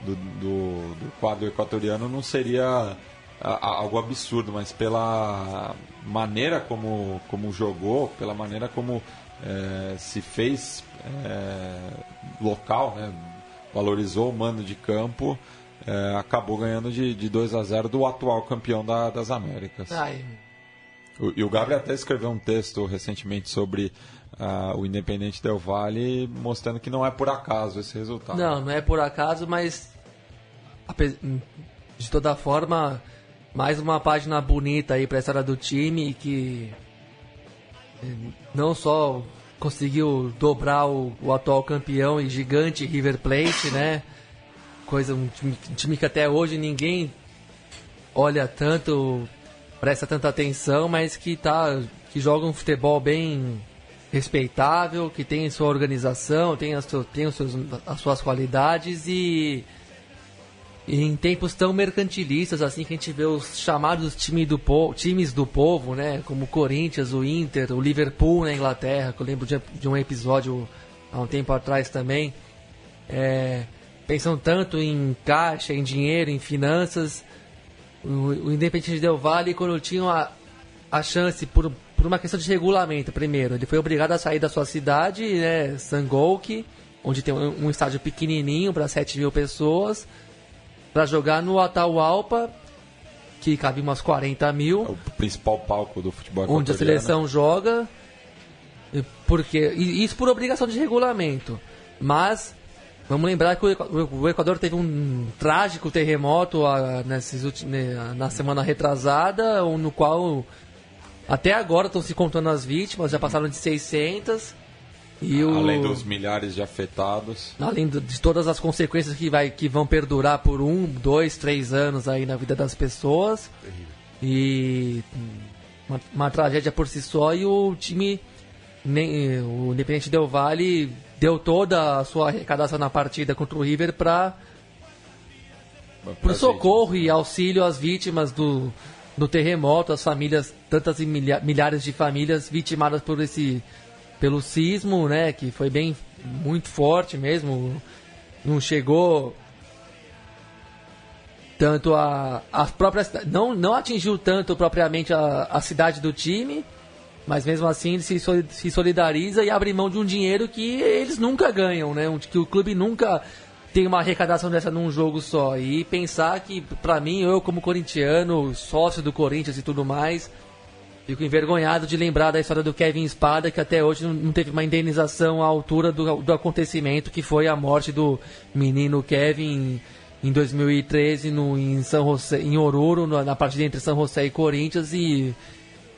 do, do- do quadro equatoriano não seria algo absurdo, mas pela maneira como, como jogou, pela maneira como é, se fez é, local, né? valorizou o mando de campo, é, acabou ganhando de, de 2 a 0 do atual campeão da- das Américas. Ai, O- e o Gabriel até escreveu um texto recentemente sobre o Independente Del Valle, mostrando que não é por acaso esse resultado. Não, não é por acaso, mas ape- de toda forma, mais uma página bonita aí pra história do time que eh, não só conseguiu dobrar o, o atual campeão e gigante River Plate, né? Coisa um time, um time que até hoje ninguém olha tanto, presta tanta atenção, mas que tá que joga um futebol bem respeitável, que tem sua organização, tem, as, tem os seus, as suas qualidades e E em tempos tão mercantilistas, assim, que a gente vê os chamados time do po times do povo, né? Como o Corinthians, o Inter, o Liverpool na Inglaterra, que eu lembro de, de um episódio há um tempo atrás também. É, pensam tanto em caixa, em dinheiro, em finanças. O, o Independente Del Vale, quando tinha a, a chance, por, por uma questão de regulamento, primeiro, ele foi obrigado a sair da sua cidade, né? Sangolki, onde tem um, um estádio pequenininho para 7 mil pessoas para jogar no Atahualpa, que cabe umas 40 mil. É o principal palco do futebol Onde a seleção joga. Porque, isso por obrigação de regulamento. Mas, vamos lembrar que o Equador teve um trágico terremoto nesses, na semana retrasada, no qual até agora estão se contando as vítimas, já passaram de 600. E o... Além dos milhares de afetados. Além de todas as consequências que, vai, que vão perdurar por um, dois, três anos aí na vida das pessoas. E uma, uma, tragédia por si só e o time, nem, o Independente Del Vale deu toda a sua arrecadação na partida contra o River para o socorro e auxílio às vítimas do, do terremoto, as famílias, tantas milhares de famílias vitimadas por esse pelo sismo, né, que foi bem muito forte mesmo, não chegou tanto a as próprias não não atingiu tanto propriamente a, a cidade do time, mas mesmo assim ele se, se solidariza e abre mão de um dinheiro que eles nunca ganham, né, que o clube nunca tem uma arrecadação dessa num jogo só. E pensar que para mim eu como corintiano, sócio do Corinthians e tudo mais, Fico envergonhado de lembrar da história do Kevin Espada, que até hoje não teve uma indenização à altura do, do acontecimento, que foi a morte do menino Kevin em 2013 no, em, São José, em Oruro, na partida entre São José e Corinthians, e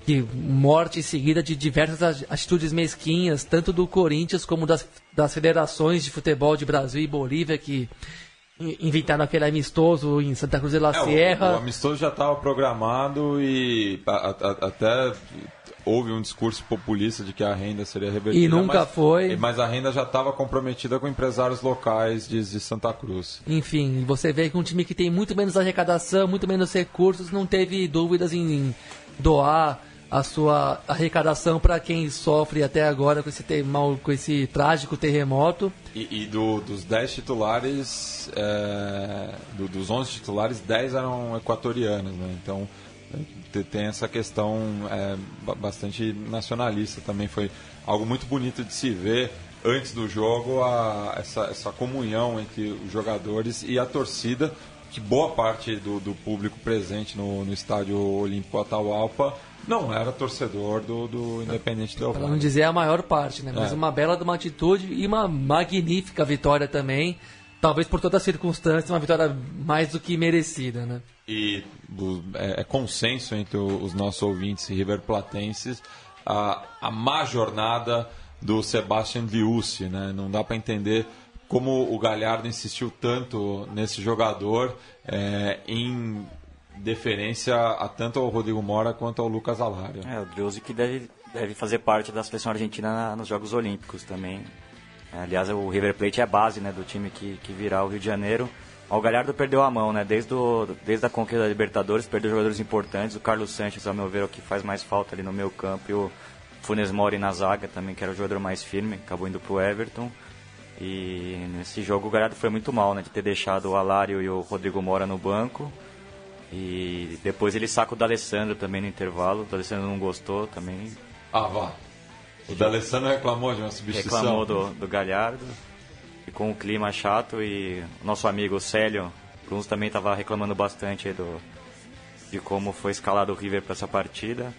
que morte seguida de diversas atitudes mesquinhas, tanto do Corinthians como das, das federações de futebol de Brasil e Bolívia, que inventaram aquele amistoso em Santa Cruz de la é, Sierra. O, o, amistoso já estava programado e a, a, até houve um discurso populista de que a renda seria revertida. E nunca mas, foi. Mas a renda já estava comprometida com empresários locais de, de, Santa Cruz. Enfim, você vê que um time que tem muito menos arrecadação, muito menos recursos, não teve dúvidas em doar a sua arrecadação para quem sofre até agora com esse, mal, com esse trágico terremoto. E, e do, dos 10 titulares, é, do, dos 11 titulares, 10 eram equatorianos, né? Então tem essa questão é, bastante nacionalista também. Foi algo muito bonito de se ver antes do jogo a, essa, essa comunhão entre os jogadores e a torcida, que boa parte do, do público presente no, no estádio Olímpico Atahualpa não era torcedor do, do Independente Del Valle. Para não dizer a maior parte, né? Mas é. uma bela de uma atitude e uma magnífica vitória também. Talvez por todas as circunstâncias, uma vitória mais do que merecida, né? E é, é consenso entre os nossos ouvintes river platenses a, a má jornada do Sebastian Liussi, né? Não dá para entender como o Galhardo insistiu tanto nesse jogador é, em deferência a tanto ao Rodrigo Mora quanto ao Lucas Alário. É, o Dreuze que deve, deve fazer parte da seleção argentina nos Jogos Olímpicos também. Aliás, o River Plate é a base né, do time que, que virá o Rio de Janeiro. O Galhardo perdeu a mão, né? Desde, o, desde a conquista da Libertadores, perdeu jogadores importantes. O Carlos Sanches, ao meu ver, é o que faz mais falta ali no meio campo. E o Funes Mori na zaga também, que era o jogador mais firme, acabou indo pro Everton. E nesse jogo o Galhardo foi muito mal, né? De ter deixado o Alário e o Rodrigo Mora no banco. E depois ele saca o D'Alessandro também no intervalo. O D'Alessandro não gostou também. Ah, vá. O D'Alessandro reclamou de uma substituição. Reclamou do, do Galhardo. Ficou um clima chato e o nosso amigo Célio Bruns também estava reclamando bastante do, de como foi escalado o River para essa partida.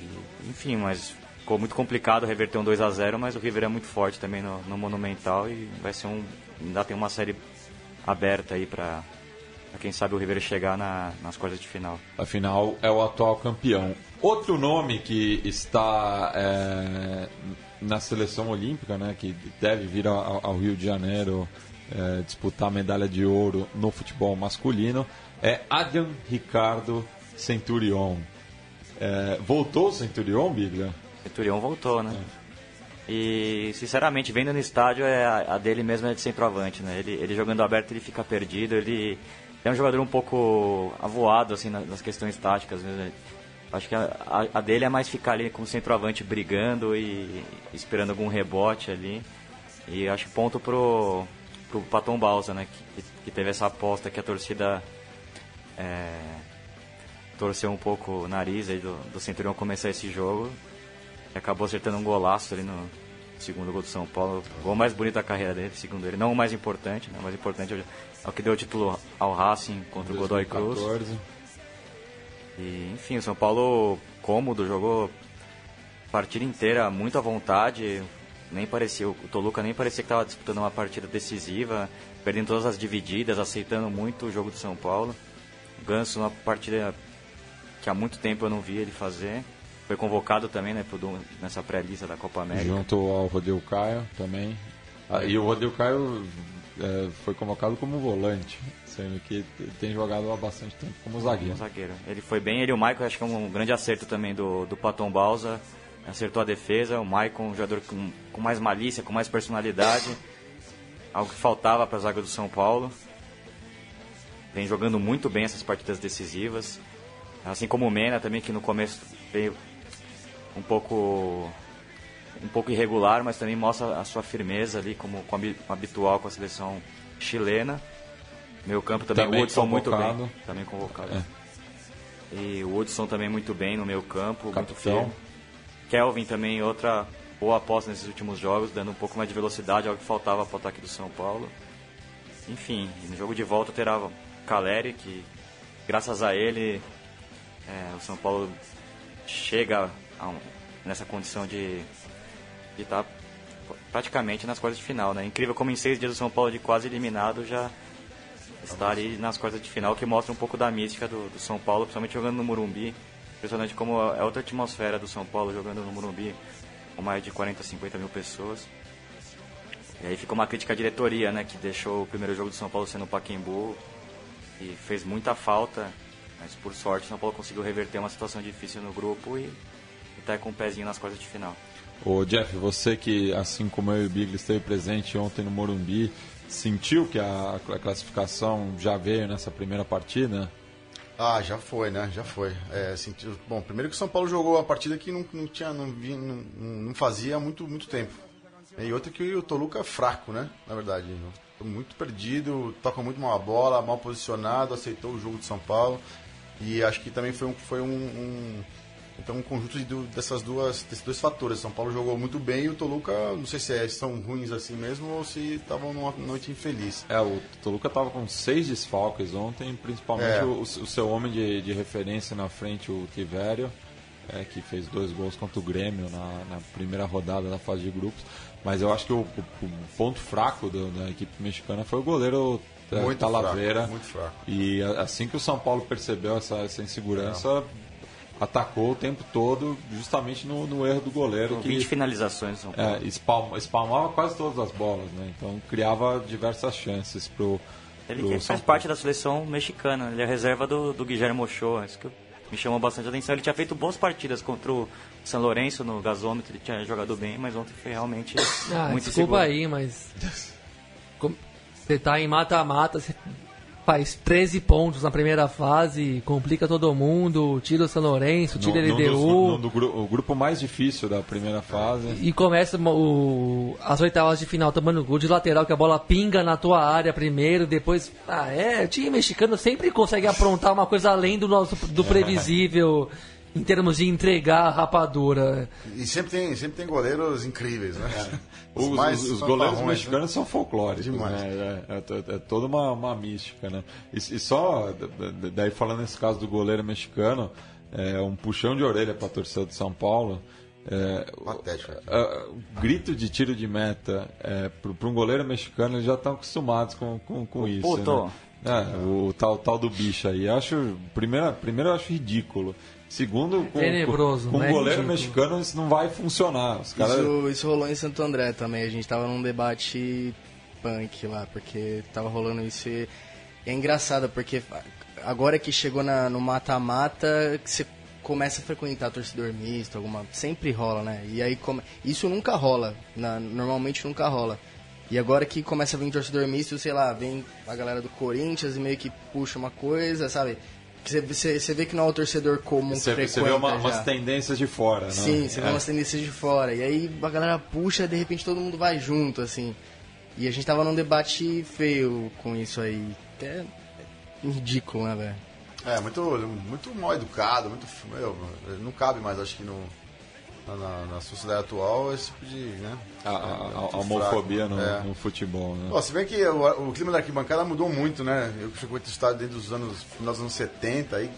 E, enfim, mas ficou muito complicado reverter um 2 a 0 mas o River é muito forte também no, no Monumental e vai ser um. Ainda tem uma série aberta aí para quem sabe o River chegar na, nas quartas de final. Afinal, é o atual campeão. Outro nome que está é, na seleção olímpica, né, que deve vir ao, ao Rio de Janeiro é, disputar a medalha de ouro no futebol masculino, é Adrian Ricardo Centurion. É, voltou o Centurion, Biglia? Centurion voltou, né? E, sinceramente, vendo no estádio, é a, a dele mesmo é de centroavante, né? Ele, ele jogando aberto, ele fica perdido, ele é um jogador um pouco avoado, assim, nas, questões táticas. Né? Acho que a, a, dele é mais ficar ali com o centroavante brigando e esperando algum rebote ali. E acho ponto pro, pro Paton Balsa, né? Que, que teve essa aposta que a torcida é, torceu um pouco o nariz aí do, do Centurião começar esse jogo. E acabou acertando um golaço ali no segundo gol do São Paulo. O gol mais bonito da carreira dele, segundo ele. Não o mais importante, né? O mais importante é o que deu o título ao Racing contra 2014. o Godoy Cruz. E, enfim, o São Paulo cômodo, jogou a partida inteira muito à vontade. Nem parecia, o Toluca nem parecia que estava disputando uma partida decisiva, perdendo todas as divididas, aceitando muito o jogo do São Paulo. Ganso, uma partida que há muito tempo eu não vi ele fazer. Foi convocado também né, nessa pré-lista da Copa América. Junto ao Rodrigo Caio também. Ah, e o Rodrigo Caio é, foi convocado como volante, sendo que tem jogado há bastante tempo como zagueiro. Como zagueiro. Ele foi bem, ele e o Michael, acho que é um grande acerto também do, do Paton Balsa. Acertou a defesa, o Michael, um jogador com, com mais malícia, com mais personalidade. algo que faltava para a zaga do São Paulo. Vem jogando muito bem essas partidas decisivas. Assim como o Mena também, que no começo veio um pouco um pouco irregular, mas também mostra a sua firmeza ali, como, como habitual com a seleção chilena. Meu campo também, também o Hudson muito bem. Também convocado. É. E o Hudson também muito bem no meu campo, Capitão. muito firme. Kelvin também, outra boa aposta nesses últimos jogos, dando um pouco mais de velocidade, algo que faltava para o ataque do São Paulo. Enfim, no jogo de volta terá Caleri, que graças a ele é, o São Paulo chega um, nessa condição de estar tá praticamente nas quartas de final. Né? Incrível como em seis dias o São Paulo de quase eliminado já está ali nas quartas de final, que mostra um pouco da mística do, do São Paulo, principalmente jogando no Morumbi. Impressionante como é outra atmosfera do São Paulo jogando no Morumbi, com mais de 40, 50 mil pessoas. E aí fica uma crítica à diretoria, né, que deixou o primeiro jogo do São Paulo sendo o Paquembu e fez muita falta mas por sorte, o São Paulo conseguiu reverter uma situação difícil no grupo e está com o um pezinho nas quartas de final. Ô Jeff, você que, assim como eu e o Bigli, esteve presente ontem no Morumbi, sentiu que a, classificação já veio nessa primeira partida? Ah, já foi, né? Já foi. É, sentiu... Bom, primeiro que o São Paulo jogou uma partida que não, não tinha, não, não, não fazia há muito, muito tempo. E outra que o Toluca é fraco, né? Na verdade, muito perdido, toca muito mal a bola, mal posicionado, aceitou o jogo de São Paulo. E acho que também foi um, foi um, um então um conjunto de, dessas duas, desses dois fatores. São Paulo jogou muito bem e o Toluca, não sei se é, são ruins assim mesmo ou se estavam numa noite infeliz. É, o Toluca estava com seis desfalques ontem, principalmente é. o, o, seu homem de, de referência na frente, o Tiverio, é, que fez dois gols contra o Grêmio na, na, primeira rodada da fase de grupos. Mas eu acho que o, o ponto fraco do, da equipe mexicana foi o goleiro muito Talavera. Fraco, muito fraco. E assim que o São Paulo percebeu essa, essa insegurança, atacou o tempo todo justamente no, no erro do goleiro. Com 20 finalizações São Paulo. É, espalma, espalmava quase todas as bolas, né? Então criava diversas chances pro. Ele pro faz parte da seleção mexicana, ele é reserva do, do Guilherme Ochoa, isso que me chamou bastante atenção. Ele tinha feito boas partidas contra o São Lourenço no gasômetro, ele tinha jogado bem, mas ontem foi realmente ah, muito Desculpa seguro. aí, mas Você tá em mata-mata, você faz 13 pontos na primeira fase, complica todo mundo, tira o São Lourenço, tira no, LDU. No, no, no, o grupo mais difícil da primeira fase. E começa o, as oitavas de final tomando gol de lateral, que a bola pinga na tua área primeiro, depois. Ah, é, o time mexicano sempre consegue aprontar uma coisa além do nosso do previsível em termos de entregar a rapadura. E sempre tem, sempre tem goleiros incríveis, né? É. Os, os, mais os, os goleiros mexicanos né? são folclóricos, Demais. né? É, é, é, toda uma, uma mística, né? E, e, só, daí falando nesse caso do goleiro mexicano, é um puxão de orelha para a torcida de São Paulo. É, Patético. O, o, grito de tiro de meta é, para um goleiro mexicano, eles já estão acostumados com, com, com isso. Puto. Né? É, o tal, tal do bicho aí. Acho, primeiro, primeiro eu acho ridículo. Segundo, com, Tenebroso, com, com né? goleiro mexicano isso não vai funcionar. Os cara... isso, isso rolou em Santo André também. A gente tava num debate punk lá, porque tava rolando isso e é engraçado, porque agora que chegou na, no mata-mata, você começa a frequentar torcedor misto, alguma. Sempre rola, né? E aí come... isso nunca rola. Na... Normalmente nunca rola. E agora que começa a vir torcedor misto, sei lá, vem a galera do Corinthians e meio que puxa uma coisa, sabe? Você, você, você vê que não é o torcedor comum Você, que você vê frequenta uma- umas tendências de fora, né? Sim, você vê É. umas tendências de fora. E aí a galera puxa e de repente todo mundo vai junto, assim. E a gente tava num debate feio com isso aí. Até ridículo, né, velho? É, muito, muito mal educado, muito. Meu, não cabe mais, acho que no, na, na- sociedade atual esse tipo de. Né, A, a- a- é a homofobia fraco. no, É. no futebol, né? Ó, se bem que o, o clima da arquibancada mudou muito, né? Eu que frequento o estádio desde os anos, final dos anos 70, aí,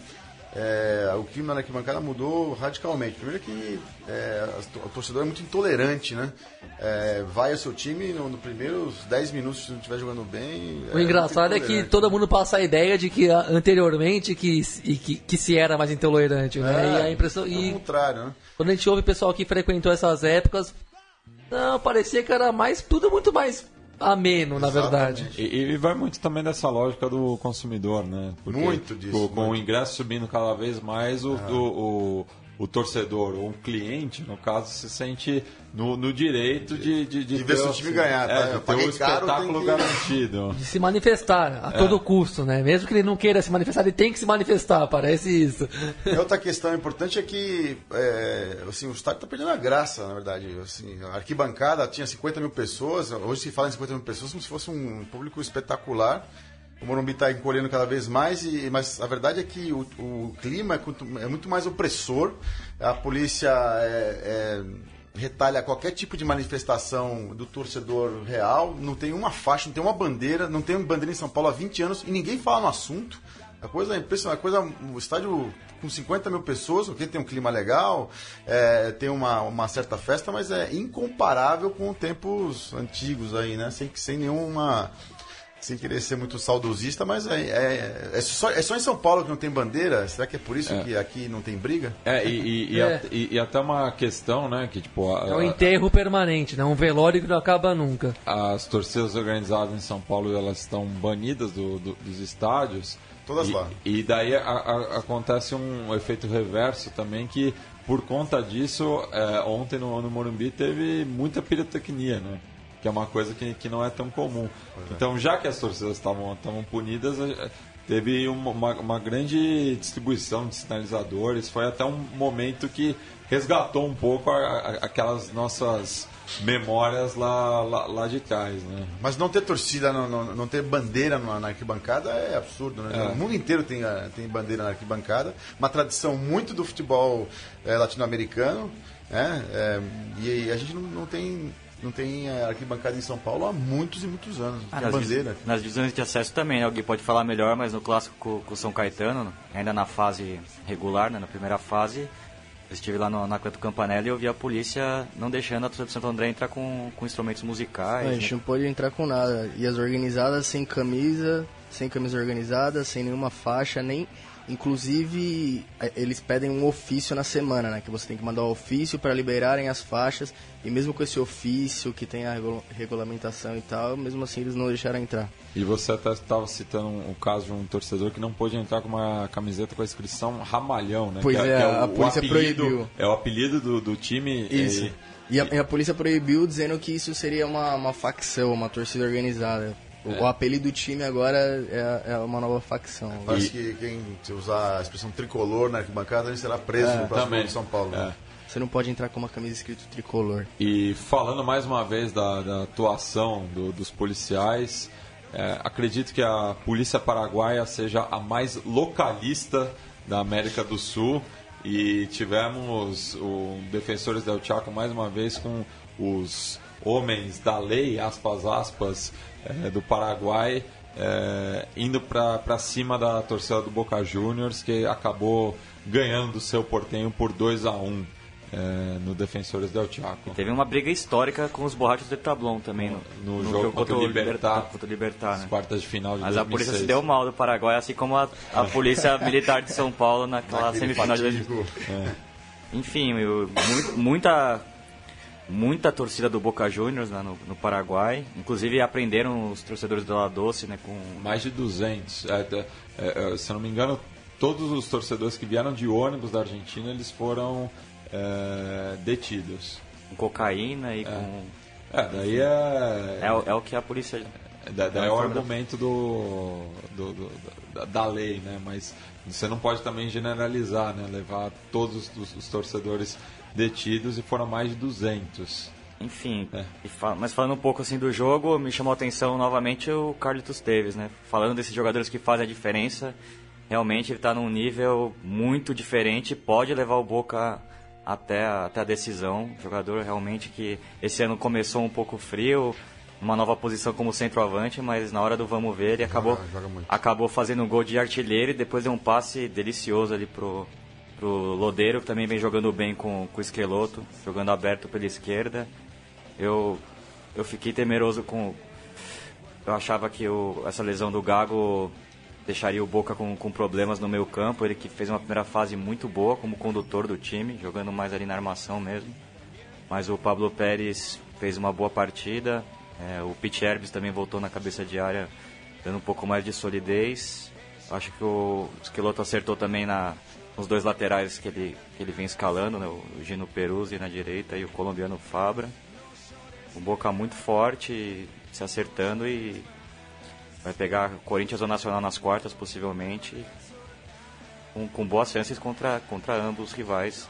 é, o clima da arquibancada mudou radicalmente. Primeiro que é, o torcedor é muito intolerante, né? É, vai ao seu time no, no primeiros 10 minutos, se não estiver jogando bem. O engraçado é que todo mundo passa a ideia de que anteriormente que, e que, que se era mais intolerante, né? e a impressão. É E o contrário, né? Quando a gente ouve o pessoal que frequentou essas épocas, não, parecia que era mais tudo muito mais ameno, na verdade. E, e vai muito também dessa lógica do consumidor, né? Muito disso, Com, com o muito. ingresso subindo cada vez mais, o, o, o, o torcedor, ou um cliente, no caso, se sente no, no direito de, de, De ver ter seu o- time ganhar, tá? É, de ter o caro, espetáculo que- garantido. De se manifestar a todo custo, né? Mesmo que ele não queira se manifestar, ele tem que se manifestar, parece isso. E outra questão importante é que é, assim, o estádio está perdendo a graça, na verdade. Assim, a arquibancada tinha 50 mil pessoas, hoje se fala em 50 mil pessoas como se fosse um público espetacular. O Morumbi está encolhendo cada vez mais, e, mas a verdade é que o, o clima é, é muito mais opressor. A polícia é, é, retalha qualquer tipo de manifestação do torcedor real. Não tem uma faixa, não tem uma bandeira, não tem bandeira em São Paulo há 20 anos e ninguém fala no assunto. A coisa é impressionante. A coisa, o estádio com 50 mil pessoas, o que tem um clima legal, é, tem uma, uma certa festa, mas é incomparável com tempos antigos aí, né? Sem, sem nenhuma. Sem querer ser muito saudosista, mas é, é, é, só, é só em São Paulo que não tem bandeira? Será que é por isso que aqui não tem briga? É, e, e, e, É. e- e até uma questão, né, que tipo... a- É um enterro permanente, né? Um velório que não acaba nunca. as torcidas organizadas em São Paulo elas estão banidas do- do- dos estádios. Todas e, lá. E daí a- a- acontece um efeito reverso também que por conta disso é, ontem no, no Morumbi teve muita pirotecnia, né? Que é uma coisa que, que não é tão comum. Então já que as torcidas estavam punidas é, teve uma, uma, grande distribuição de sinalizadores. Foi até um momento que resgatou um pouco a- a- aquelas nossas memórias lá, lá, lá de trás, né? Mas não ter torcida, não, não, não ter bandeira na, arquibancada é absurdo, né? É. O mundo inteiro tem, a- tem bandeira na arquibancada. Uma tradição muito do futebol eh, latino-americano, né? É, e a gente não, não tem, não tem eh, arquibancada em São Paulo há muitos e muitos anos. Ah, nas, bandeira. nas divisões de acesso também, né? Alguém pode falar melhor, mas no clássico com, com o São Caetano, ainda na fase regular, né? na primeira fase, eu estive lá no, na Canto Campanella e eu vi a polícia não deixando a torcida do Santo André entrar com, com instrumentos musicais. a né? gente não pode entrar com nada. E as organizadas sem camisa, sem camisa organizada, sem nenhuma faixa, nem. Inclusive, eh, eles pedem um ofício na semana, né? Que você tem que mandar o ofício para liberarem as faixas. E mesmo com esse ofício que tem a regula- regulamentação e tal, mesmo assim eles não deixaram entrar. E você até estava citando o caso de um torcedor que não pôde entrar com uma camiseta com a inscrição Ramalhão, né? Pois Que é, a o- o polícia apelido- proibiu. É o apelido do, do time. Isso. e- E a, e a polícia proibiu, dizendo que isso seria uma, uma facção, uma torcida organizada. O, o apelido do time agora é, é uma nova facção. Parece que quem usar a expressão tricolor na arquibancada será preso no próximo também. jogo de São Paulo. né? É. Você não pode entrar com uma camisa escrito tricolor. E falando mais uma vez da, da atuação do- dos policiais, é, acredito que a polícia paraguaia seja a mais localista da América do Sul e tivemos o Defensores del Chaco mais uma vez com os homens da lei, aspas, aspas, é, do Paraguai, é, indo para cima da torcida do Boca Juniors, que acabou ganhando do seu portenho por 2 a 1 é, no Defensores del Chaco. Teve uma briga histórica com os borrachos de Tablon também. No jogo contra o Libertad. Contra o Libertad, As né? quartas de final de Mas a 2006. polícia se deu mal do Paraguai, assim como a, a polícia militar de São Paulo naquela Aquele semifinal de fatídico. Enfim, eu- mu- muita muita torcida do Boca Juniors né, no, no Paraguai. Inclusive aprenderam os torcedores do La Doce, né, com Mais de 200. É, é, é, se eu não me engano, todos os torcedores que vieram de ônibus da Argentina, eles foram é, detidos. Com cocaína e com. É, daí é. É, o- é que a polícia. Da, daí é o argumento do, do- do- da, da lei, né? Mas você não pode também generalizar, né? Levar todos os, os torcedores detidos e foram mais de 200. Enfim, É. fa- mas falando um pouco assim do jogo, me chamou a atenção novamente o Carlitos Teves, né? Falando desses jogadores que fazem a diferença, realmente ele está num nível muito diferente, pode levar o Boca até a, até a decisão. Jogador realmente que esse ano começou um pouco frio, uma nova posição como centroavante, mas na hora do vamos ver ele acabou, muito. acabou fazendo um gol de artilheiro e depois deu um passe delicioso ali pro, pro Lodeiro, que também vem jogando bem com, com o Esqueloto, jogando aberto pela esquerda. Eu, eu fiquei temeroso com. Eu achava que o, essa lesão do Gago deixaria o Boca com, com problemas no meio campo. Ele que fez uma primeira fase muito boa como condutor do time, jogando mais ali na armação mesmo. Mas o Pablo Pérez fez uma boa partida. É, o Pete Herbes também voltou na cabeça de área, dando um pouco mais de solidez. Acho que o Esqueloto acertou também na, nos dois laterais que ele, que ele vem escalando, né? o Gino Peruzzi na direita e o colombiano Fabra. O Boca muito forte, se acertando e vai pegar Corinthians ou Nacional nas quartas, possivelmente, com, com boas chances contra, contra ambos os rivais.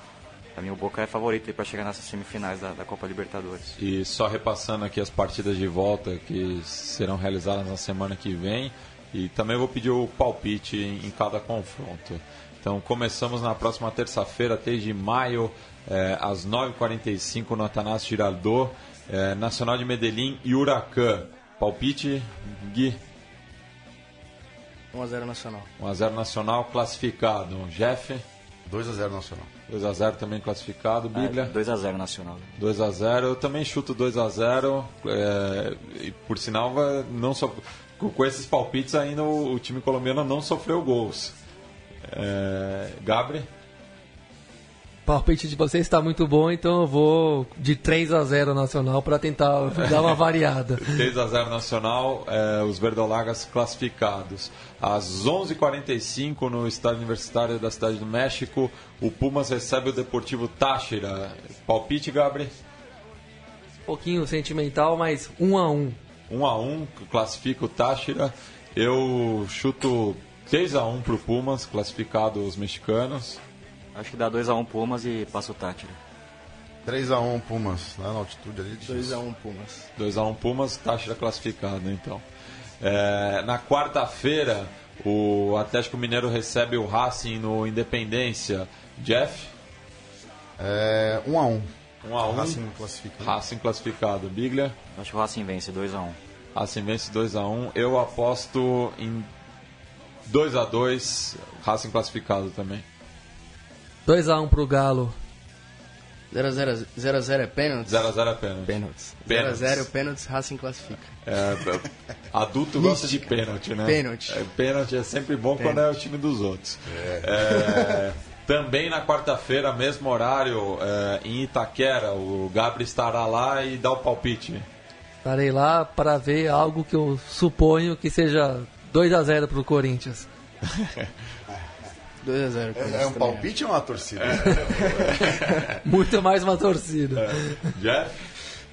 Para mim, o Boca é favorito para chegar nessas semifinais da, da Copa Libertadores. E só repassando aqui as partidas de volta que serão realizadas na semana que vem. E também vou pedir o palpite em, em cada confronto. Então começamos na próxima terça-feira, 3 de maio, eh, às 9h45 no Atanásio Girardot, eh, Nacional de Medellín e Huracan. Palpite, Gui, 1x0 Nacional. 1x0 Nacional classificado. Jeff, 2x0 Nacional. 2x0 também classificado. Bíblia. 2x0 Nacional. 2 a 0 eu também chuto 2 a 0 é, e por sinal não só com com esses palpites ainda o, o time colombiano não sofreu gols é, Gabri O palpite de vocês está muito bom, então eu vou de 3 a 0 Nacional para tentar dar uma variada. 3 a 0 Nacional é, os verdolagas classificados. Às 11h45 no estádio universitário da cidade do México o Pumas recebe o Deportivo Táchira. Palpite Gabri Um pouquinho sentimental, mas 1 a 1 1 a 1 classifica o Táchira. Eu chuto 3 a 1 pro Pumas, classificado os mexicanos. Acho que dá 2x1 Pumas e passa o Tátira. 3x1 Pumas, lá na altitude ali. 2x1 Pumas. 2 a 1 Pumas, Táchira classificado, então. É, na quarta-feira, o Atlético Mineiro recebe o Racing no Independência. Jeff, É, 1x1. 1 a 1 Racing classifica. Racing classificado. Biglia, Acho que o Racing vence 2x1. Racing vence 2 a 1 Eu aposto em 2 a 2 Racing classificado também. 2 a 1 pro Galo. 0x0 é pênalti? 0 a 0 é pênalti. Pênaltis. Pênaltis. 0x0 pênaltis, Racing classifica. É, adulto gosta de pênalti, né? Pênalti. É, pênalti é sempre bom quando é o time dos outros. É, também na quarta-feira, mesmo horário, é, em Itaquera, o Gabri estará lá e dá o palpite. Estarei lá para ver algo que eu suponho que seja 2 a 0 pro Corinthians. 2x0 É, é um palpite ou uma torcida? Muito mais uma torcida. Jeff?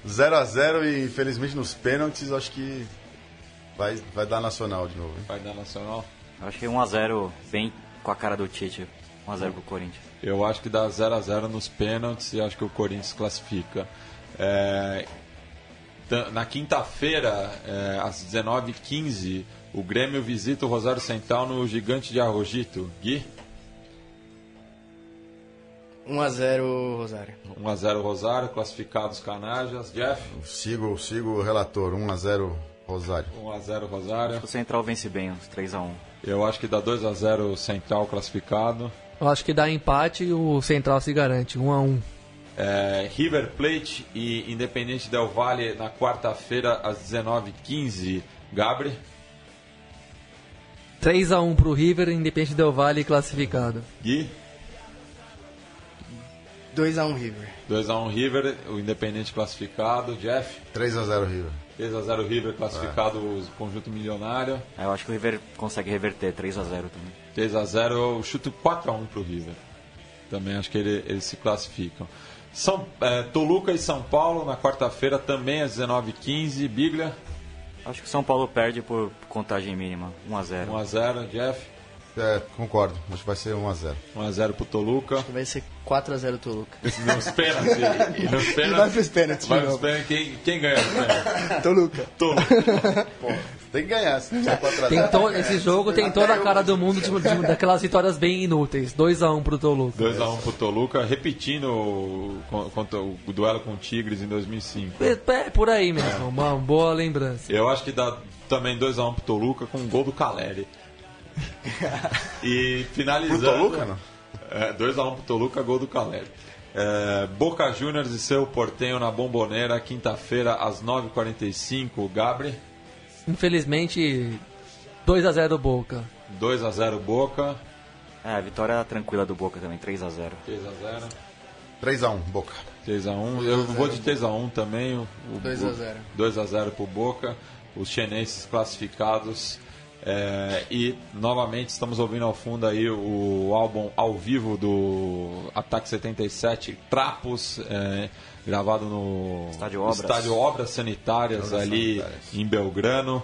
0x0 e infelizmente nos pênaltis acho que vai, vai dar nacional de novo. hein? Vai dar Nacional? Acho que 1x0 bem com a cara do Tite. 1x0 pro Corinthians. Eu acho que dá 0 a 0 nos pênaltis e acho que o Corinthians classifica. É, na quinta-feira, é, às 19h15, o Grêmio visita o Rosário Central no Gigante de Arrojito. Gui? 1x0 Rosário. 1 a 0 Rosário, classificados Canajas. Jeff? Sigo, sigo o relator, 1x0 Rosário. 1 a 0 Rosário. O Central vence bem, uns 3x1. Eu acho que dá 2 a 0 Central classificado. Eu acho que dá empate e o Central se garante. 1 a 1 É, River Plate e Independente Del Valle na quarta-feira às 19h15. Gabri? 3 a 1 pro River, Independente Del Valle classificado. Gui? 2x1 River. 2x1 River, o Independente classificado. Jeff? 3x0 River. 3x0 River classificado o conjunto milionário. É, Eu acho que o River consegue reverter 3 a 0 também. 3x0 eu chuto 4x1 pro River. Também acho que ele- eles se classificam. São, é, Toluca e São Paulo na quarta-feira também às 19h15. Biglia, Acho que o São Paulo perde por contagem mínima, 1 a 0. 1x0. Jeff, É, concordo. Acho que vai ser 1x0. 1x0 pro Toluca. Vai ser 4x0 Toluca. Nos pênaltis. E nos pênaltis. Vai pros pênaltis Vai pros pênaltis. Quem, quem ganha os pênaltis? Toluca. Toluca. Tem que ganhar. Se não for Tem to- esse jogo tem toda a cara do mundo de, de- daquelas vitórias bem inúteis. 2x1 pro Toluca. 2x1 pro Toluca, repetindo o, o, o duelo com o Tigres em 2005. É, é por aí mesmo, uma boa lembrança. Eu acho que dá também 2x1 pro Toluca com um gol do Caleri. e finalizando. Pro Toluca, não? É, 2x1 pro Toluca, gol do Caleri. É, Boca Juniors e seu Portenho na Bomboneira, quinta-feira às 9h45. Gabri, Infelizmente, 2x0 Boca. 2x0 Boca, É, vitória tranquila do Boca também, 3 a 0. 3x0. 3x1, Boca. 3x1. Eu vou de 3x1 também. o- o- 2 a 0. 2x0 pro Boca. Os chineses classificados. É, e novamente estamos ouvindo ao fundo aí o álbum ao vivo do Ataque 77, Trapos, é, gravado no Estádio Obras. Estádio Obras Sanitárias Obras ali Sanitárias. em Belgrano,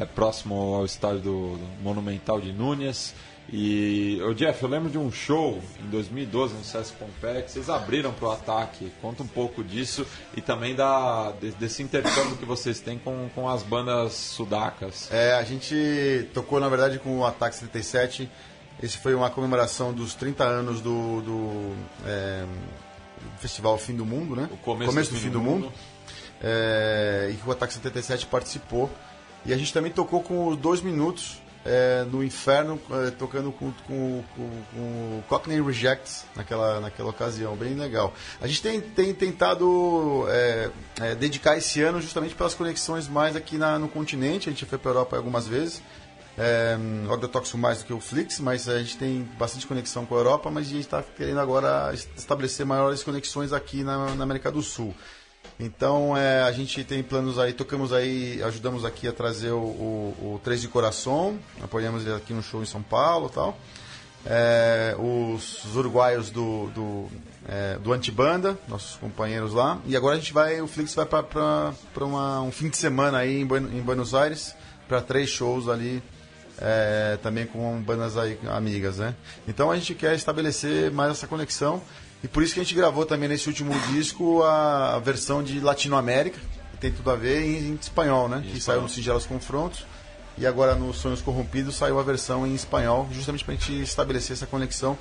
é, próximo ao estádio do, do Monumental de Núñez. E, ô Jeff, eu lembro de um show em 2012 no Sesc Pompeia que vocês abriram para o ataque. Conta um pouco disso e também da, de- desse intercâmbio que vocês têm com, com as bandas sudacas. É, a gente tocou, na verdade, com o Ataque 77. Esse foi uma comemoração dos 30 anos do, do, é, Festival Fim do Mundo, né? O começo do, Fim do, Mundo. É, e que o Ataque 77 participou. E a gente também tocou com os dois minutos é, no Inferno, é, tocando com, com, com, com o Cockney Rejects naquela, naquela ocasião, bem legal. A gente tem, tem tentado é, é, dedicar esse ano justamente pelas conexões mais aqui na, no continente. A gente foi para a Europa algumas vezes. É, o Agrotóxico mais do que o Flix, mas a gente tem bastante conexão com a Europa, mas a gente está querendo agora es- estabelecer maiores conexões aqui na, na América do Sul. Então é, a gente tem planos aí, tocamos aí, ajudamos aqui a trazer o, o, o Três de Coração, apoiamos ele aqui no show em São Paulo tal. É, os, os uruguaios do, do, é, do Antibanda, nossos companheiros lá. E agora a gente vai, o Flix vai para um fim de semana aí em, em Buenos Aires, para três shows ali, é, também com bandas aí amigas, né? Então a gente quer estabelecer mais essa conexão. E por isso que a gente gravou também nesse último disco a, versão de Latinoamérica, que tem tudo a ver em, em espanhol, né? que saiu no Singelos Confrontos. E agora no Sonhos Corrompidos saiu a versão em espanhol, justamente para a gente estabelecer essa conexão,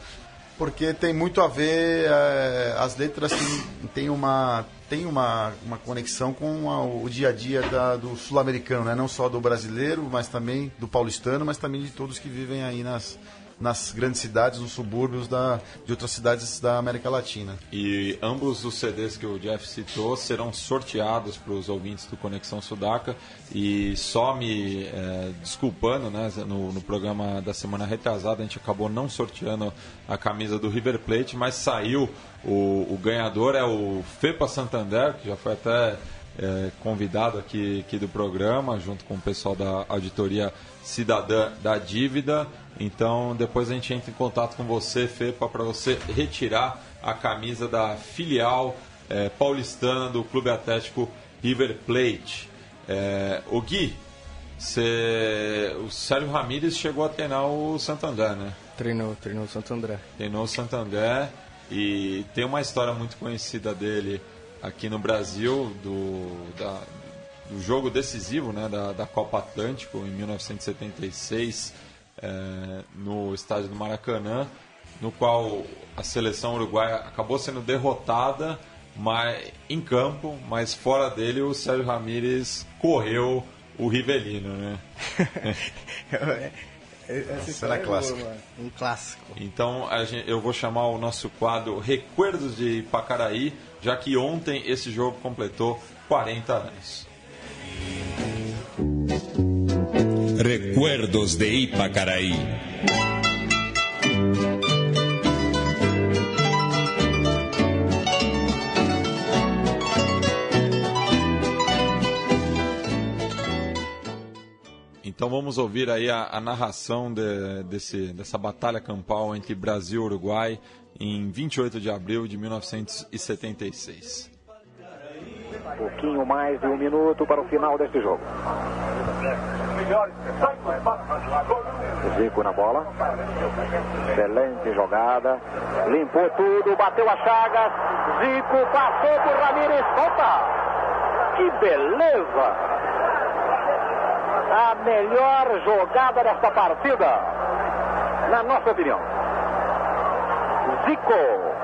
porque tem muito a ver, eh, as letras têm, têm uma, tem uma, uma conexão com a- o dia a dia da- do sul-americano, né? não só do brasileiro, mas também do paulistano, mas também de todos que vivem aí nas, nas grandes cidades, nos subúrbios da, de outras cidades da América Latina. E ambos os CDs que o Jeff citou serão sorteados para os ouvintes do Conexão Sudaca. E só me eh, desculpando, né, no, no programa da semana retrasada a gente acabou não sorteando a camisa do River Plate, mas saiu o, o ganhador é o Fepa Santander, que já foi até eh, convidado aqui, aqui do programa, junto com o pessoal da Auditoria Cidadã da Dívida. Então, depois a gente entra em contato com você, Fepa, para você retirar a camisa da filial eh, paulistana do Clube Atlético River Plate. Eh, o Gui, cê- o Sérgio Ramírez chegou a treinar o Santander, né? Treinou, treinou o Santo André. Treinou o Santander e tem uma história muito conhecida dele aqui no Brasil, do, da- do jogo decisivo né, da, da Copa Atlântico em 1976, eh, no estádio do Maracanã, no qual a seleção uruguaia acabou sendo derrotada mas, em campo, mas fora dele o Sérgio Ramírez correu o Rivelino, né? Essa história é mano. Um clássico. Então a gen- eu vou chamar o nosso quadro Recuerdos de Ipacaraí, já que ontem esse jogo completou 40 anos. Recuerdos de Ipacaraí. Então vamos ouvir aí a, a narração de, desse, dessa batalha campal entre Brasil e Uruguai em 28 de abril de 1976. Um pouquinho mais de um minuto para o final deste jogo. Zico na bola. Excelente jogada. Limpou tudo, bateu a chagas. Zico passou por Ramírez. Volta! Que beleza! A melhor jogada desta partida, na nossa opinião. Zico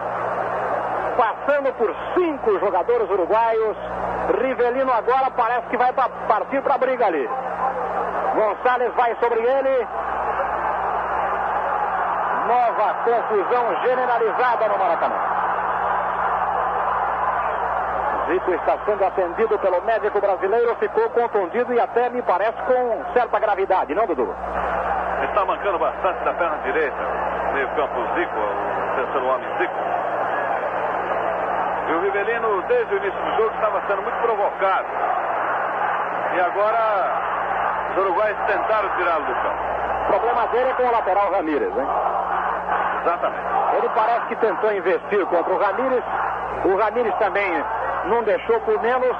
passando por cinco jogadores uruguaios. Rivelino agora parece que vai partir para a briga ali. Gonçalves vai sobre ele. Nova confusão generalizada no Maracanã. Zico está sendo atendido pelo médico brasileiro, ficou contundido e até me parece com certa gravidade, não, Dudu? Está mancando bastante da perna direita. Meio campo Zico, o terceiro homem Zico. E o Rivelino, desde o início do jogo, estava sendo muito provocado. E agora os uruguaios tentaram tirá-lo do campo. O problema dele é com o lateral Ramírez, hein? Exatamente. Ele parece que tentou investir contra o Ramírez. O Ramírez também não deixou por menos.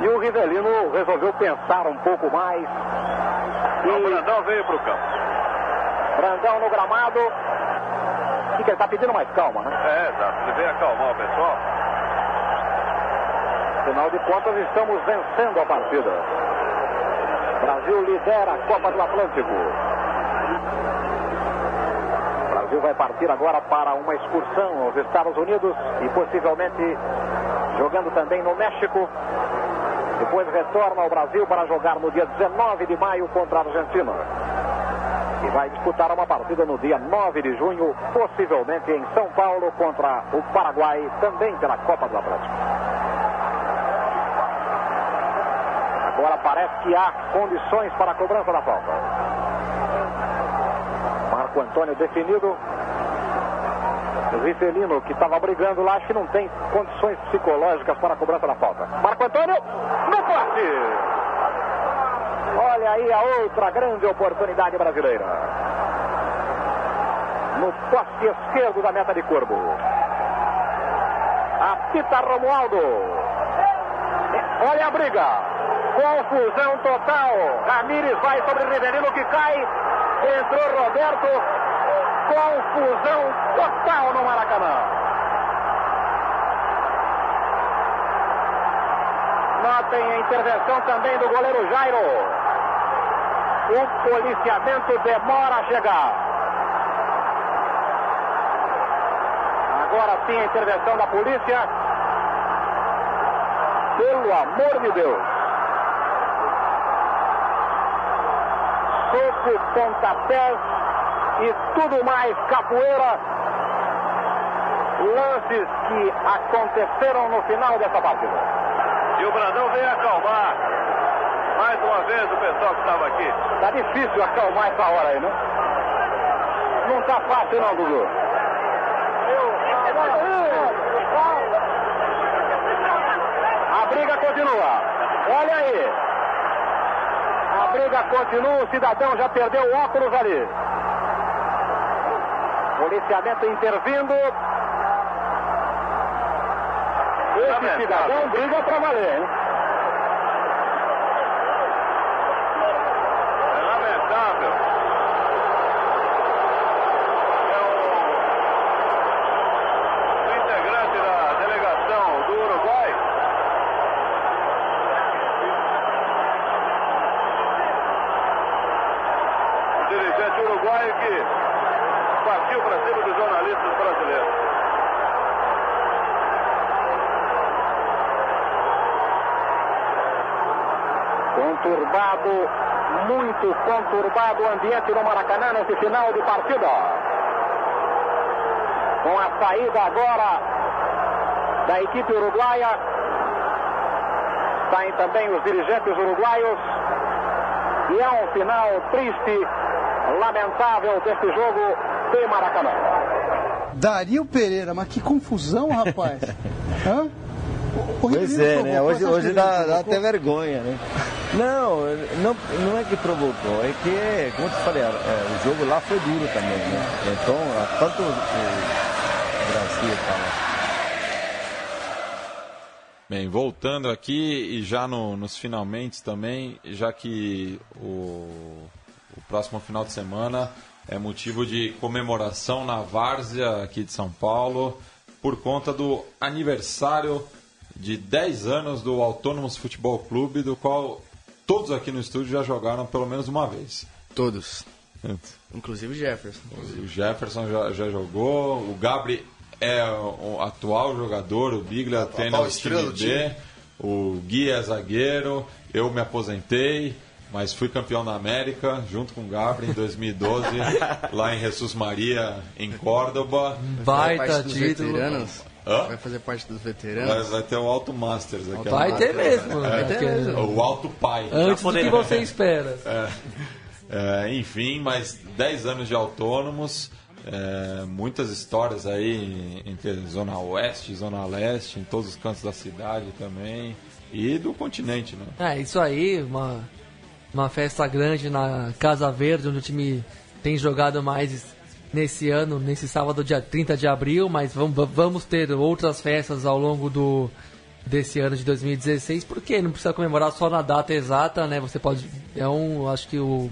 E o Rivelino resolveu pensar um pouco mais. E... O Brandão veio para o campo. Brandão no gramado. Que, que ele está pedindo mais calma, né? É, exato. Ele veio acalmar o pessoal. Afinal de contas, estamos vencendo a partida. Brasil lidera a Copa do Atlântico. O Brasil vai partir agora para uma excursão aos Estados Unidos e possivelmente jogando também no México. Depois retorna ao Brasil para jogar no dia 19 de maio contra a Argentina. E vai disputar uma partida no dia 9 de junho, possivelmente em São Paulo, contra o Paraguai, também pela Copa do Atlântico. Agora parece que há condições para a cobrança da falta. Marco Antônio definido. Rivelino, que estava brigando lá, acho que não tem condições psicológicas para a cobrança da falta. Marco Antônio, no corte! Olha aí a outra grande oportunidade brasileira. No poste esquerdo da meta de Corvo. Apita Romualdo. Olha a briga. Confusão total. Ramires vai sobre Rivelino que cai. Entrou Roberto. Confusão total no Maracanã. Notem a intervenção também do goleiro Jairo. O policiamento demora a chegar. Agora sim a intervenção da polícia. Pelo amor de Deus. Soco, pontapés e tudo mais capoeira. Lances que aconteceram no final dessa partida. E o Brandão veio acalmar. Mais uma vez o pessoal que estava aqui. Tá difícil acalmar essa hora aí, né? Não tá fácil não, Dudu. A briga continua. Olha aí. A briga continua, o cidadão já perdeu o óculos ali. Policiamento intervindo. Esse cidadão briga pra valer, hein? É lamentável. É o, o integrante da delegação do Uruguai. O dirigente uruguaio que partiu para cima dos jornalistas brasileiros. Conturbado, muito conturbado o ambiente no Maracanã nesse final de partida. Com a saída agora da equipe uruguaia, saem também os dirigentes uruguaios. E é um final triste, lamentável deste jogo de Maracanã. Dario Pereira, mas que confusão, rapaz. Hã? Pois é, né? Hoje, hoje dá, dá até vergonha, né? Não, não, não é que provocou, é que, como eu te falei, é, o jogo lá foi duro também, né? Então, tanto o Brasil fala. Bem, voltando aqui e já no, nos finalmente também, já que o, o próximo final de semana é motivo de comemoração na Várzea aqui de São Paulo por conta do aniversário de 10 anos do Autônomos Futebol Clube, do qual todos aqui no estúdio já jogaram pelo menos uma vez. Todos. Inclusive o Jefferson. O Jefferson já, já jogou, o Gabri é o atual jogador, o Biglia treina o time D, o Gui é zagueiro, eu me aposentei, mas fui campeão da América junto com o Gabri em 2012, lá em Jesus Maria, em Córdoba. Baita título. Hã? Vai fazer parte dos veteranos? Vai, vai ter o Alto Masters aqui. Vai ter mesmo. É, vai ter mesmo. O Alto Pai. Antes do que você espera. É, é, enfim, mais 10 anos de autônomos. É, muitas histórias aí entre Zona Oeste Zona Leste, em todos os cantos da cidade também. E do continente, né? É, isso aí, uma, uma festa grande na Casa Verde, onde o time tem jogado mais nesse ano, nesse sábado, dia 30 de abril, mas vamos, ter outras festas ao longo do desse ano de 2016, porque não precisa comemorar só na data exata, né? Você pode é um, acho que o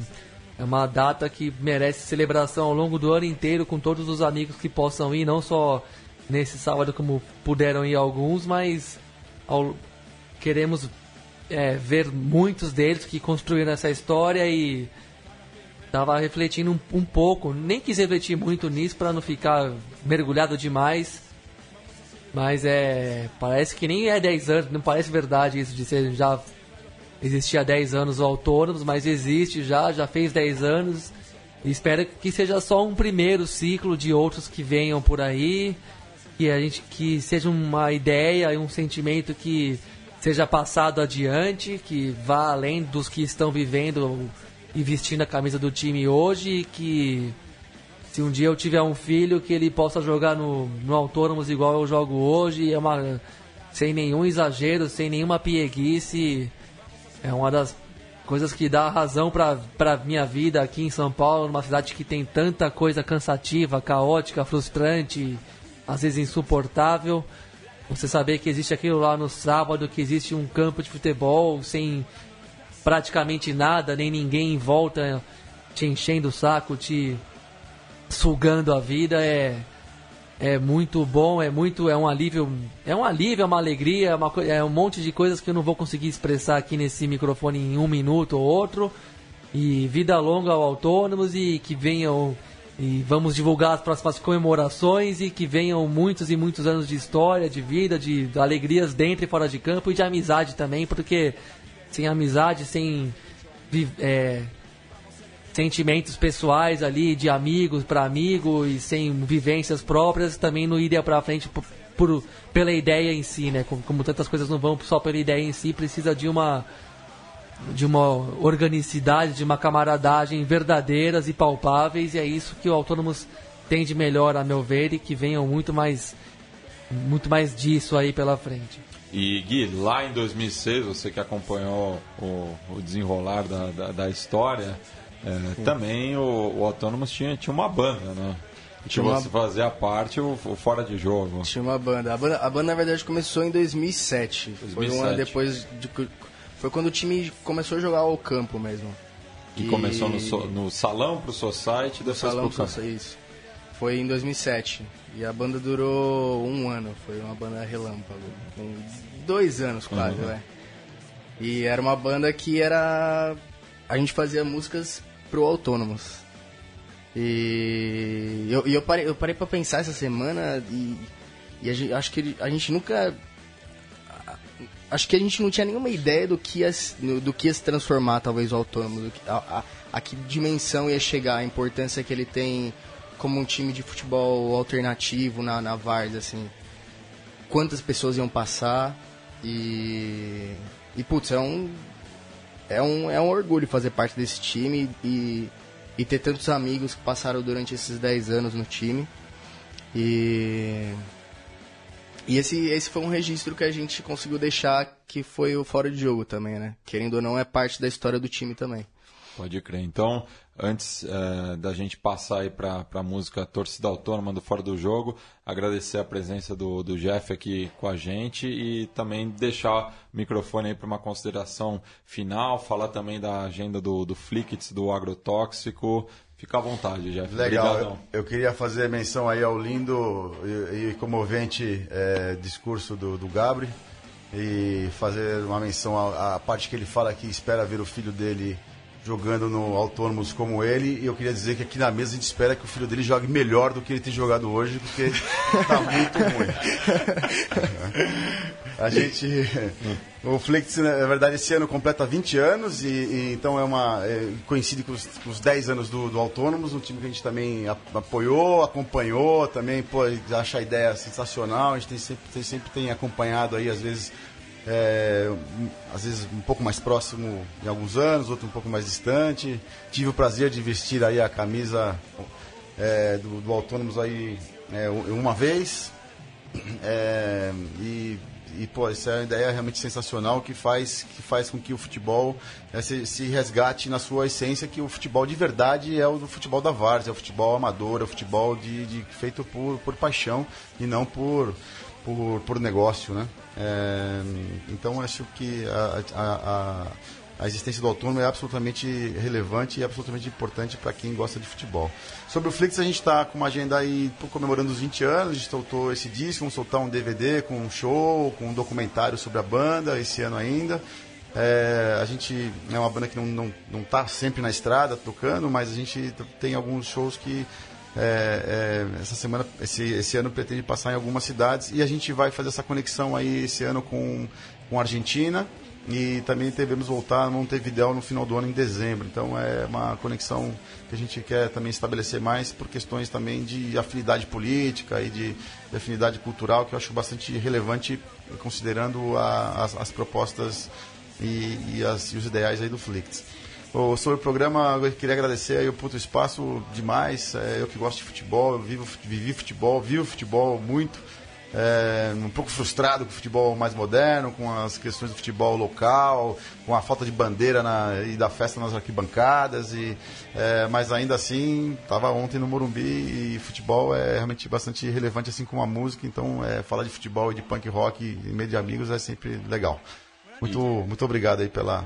é uma data que merece celebração ao longo do ano inteiro com todos os amigos que possam ir, não só nesse sábado como puderam ir alguns, mas ao, queremos é, ver muitos deles que construíram essa história e Tava refletindo um, um pouco, nem quis refletir muito nisso para não ficar mergulhado demais. Mas é. Parece que nem é 10 anos, não parece verdade isso de ser já existia 10 anos o autônomos, mas existe já, já fez 10 anos. E espero que seja só um primeiro ciclo de outros que venham por aí. Que a gente que seja uma ideia e um sentimento que seja passado adiante, que vá além dos que estão vivendo e vestindo a camisa do time hoje que se um dia eu tiver um filho que ele possa jogar no, no Autônomos igual eu jogo hoje, é uma sem nenhum exagero, sem nenhuma pieguice, é uma das coisas que dá razão para minha vida aqui em São Paulo, numa cidade que tem tanta coisa cansativa, caótica, frustrante, às vezes insuportável. Você saber que existe aquilo lá no sábado, que existe um campo de futebol sem praticamente nada, nem ninguém em volta te enchendo o saco, te sugando a vida, é é muito bom, é muito é um alívio, é um alívio, é uma alegria, é, uma, é um monte de coisas que eu não vou conseguir expressar aqui nesse microfone em um minuto ou outro. E vida longa ao autônomos e que venham e vamos divulgar as próximas comemorações e que venham muitos e muitos anos de história, de vida, de, alegrias dentro e fora de campo e de amizade também, porque sem amizade, sem é, sentimentos pessoais ali de amigos para amigo e sem vivências próprias, também não iria para frente por, por, pela ideia em si, né? Como, como, tantas coisas não vão só pela ideia em si, precisa de uma de uma organicidade, de uma camaradagem verdadeiras e palpáveis, e é isso que o Autônomos tem de melhor, a meu ver, e que venham muito mais muito mais disso aí pela frente. E Gui, lá em 2006, você que acompanhou o, o desenrolar da, da, da história, é, também o, o Autônomos tinha, tinha uma banda, né? Tinha você uma... fazia parte o, o, Fora de Jogo. Tinha uma banda. A, banda. a banda, na verdade, começou em 2007. 2007. Foi um ano depois. De, foi quando o time começou a jogar ao campo mesmo. Que e... começou no, so, no salão pro Society, depois salão pro campo. Isso. Foi em 2007. E a banda durou um ano. Foi uma banda relâmpago. Com dois anos quase, uhum. né? E era uma banda que era. A gente fazia músicas pro Autônomos. E eu, eu, parei, eu parei pra pensar essa semana e, e gente, acho que a gente nunca. Acho que a gente não tinha nenhuma ideia do que ia, do que ia se transformar, talvez, o Autônomo. a, a, a que dimensão ia chegar, a importância que ele tem como um time de futebol alternativo na, na Vars, assim. Quantas pessoas iam passar e. E, putz, é um. É um, é um orgulho fazer parte desse time e, e ter tantos amigos que passaram durante esses 10 anos no time. E. E esse, esse foi um registro que a gente conseguiu deixar que foi o fora de jogo também, né? Querendo ou não, é parte da história do time também. Pode crer. Então, antes é, da gente passar aí para a música Torcida Autônoma do Fora do Jogo, agradecer a presença do, do Jeff aqui com a gente e também deixar o microfone aí para uma consideração final, falar também da agenda do, do Flickits, do agrotóxico. Fica à vontade, Jeff. Legal. Obrigadão. Eu, eu queria fazer menção aí ao lindo e, e comovente é, discurso do, do Gabri e fazer uma menção à, à parte que ele fala que espera ver o filho dele jogando no Autônomos como ele. E eu queria dizer que aqui na mesa a gente espera que o filho dele jogue melhor do que ele tem jogado hoje, porque tá muito ruim. A gente. O Flix, na verdade, esse ano completa 20 anos e, e então é uma. É, coincide com os, com os 10 anos do, do Autônomos, um time que a gente também apoiou, acompanhou, também pô, acha a ideia sensacional, a gente tem sempre, tem- sempre tem acompanhado aí, às vezes. é, às vezes um pouco mais próximo em alguns anos, outro um pouco mais distante. Tive o prazer de vestir aí a camisa é, do, do Autônomos aí é, uma vez. É, e, e, pô, essa é uma ideia realmente sensacional que faz, que faz com que o futebol é, se, se resgate na sua essência, que o futebol de verdade é o futebol da Várzea, é o futebol amador, é o futebol de, de- feito por, por paixão e não por, por, por negócio, né? É, então acho que a, a, a, a existência do autônomo é absolutamente relevante e absolutamente importante para quem gosta de futebol. Sobre o Flix, a gente está com uma agenda aí comemorando os 20 anos, a gente soltou esse disco, vamos soltar um DVD com um show, com um documentário sobre a banda esse ano ainda. É, a gente é uma banda que não, não, não tá sempre na estrada tocando, mas a gente tem alguns shows que é, é, essa semana, esse, esse ano pretende passar em algumas cidades e a gente vai fazer essa conexão aí esse ano com, com a Argentina e também devemos voltar a Montevideo no final do ano em dezembro. Então é uma conexão que a gente quer também estabelecer mais por questões também de afinidade política e de, de afinidade cultural que eu acho bastante relevante considerando a- as, as propostas e, e as- e os ideais aí do Flix. Sobre o programa, eu queria agradecer aí o Puto Espaço demais. É, eu que gosto de futebol, eu vivo, vivi futebol, vivo futebol muito. É, um pouco frustrado com o futebol mais moderno, com as questões do futebol local, com a falta de bandeira na, e da festa nas arquibancadas. E, é, mas ainda assim, estava ontem no Morumbi e futebol é realmente bastante relevante, assim como a música. Então, é, falar de futebol e de punk rock em meio de amigos é sempre legal. Muito, muito obrigado aí pela,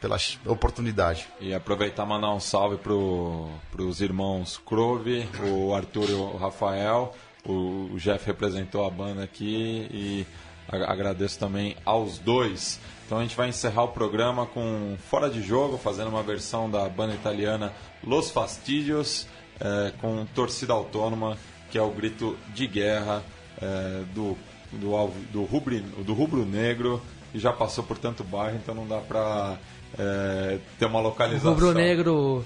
pela oportunidade. E aproveitar mandar um salve para os irmãos Crove, o Arthur e o Rafael. O, o Jeff representou a banda aqui e agradeço também aos dois. Então a gente vai encerrar o programa com Fora de Jogo, fazendo uma versão da banda italiana Los Fastidios, eh, com Torcida Autônoma, que é o grito de guerra eh, do, do, do, do rubro negro, e já passou por tanto bairro, então não dá para ter uma localização. Rubro Negro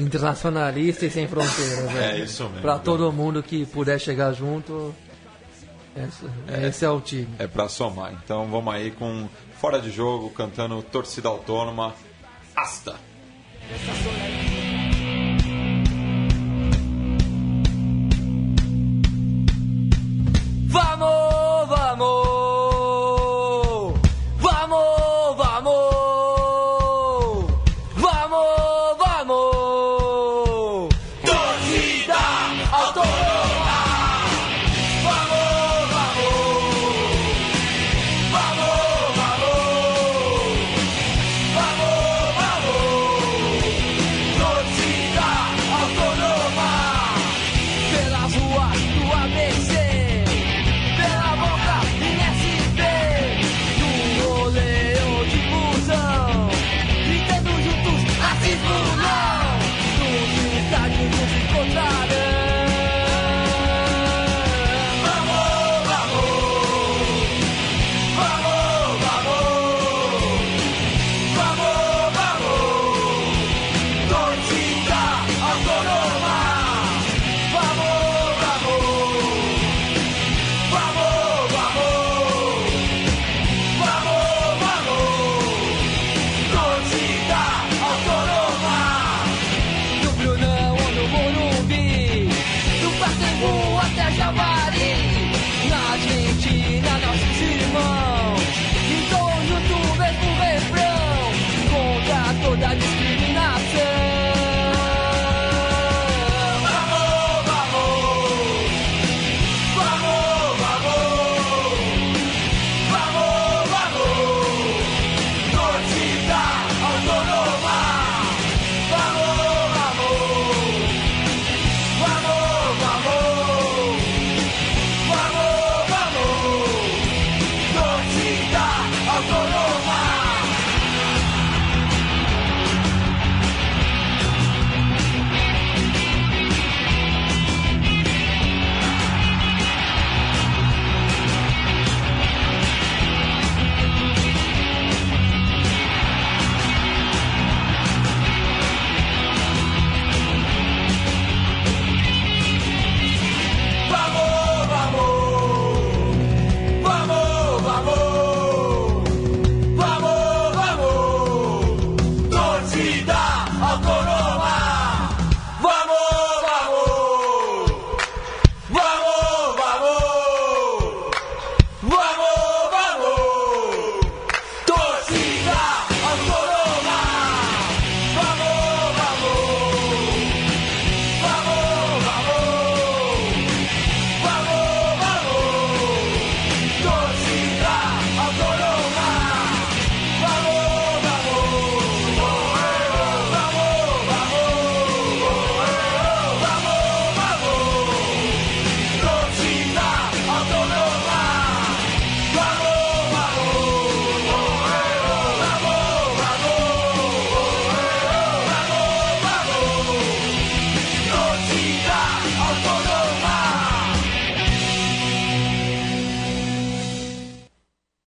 Internacionalista e sem fronteiras. É, é isso mesmo. Para todo mundo que puder chegar junto, é, é, é. esse é o time. É para somar. Então vamos aí com Fora de Jogo, cantando Torcida Autônoma, hasta Vamos!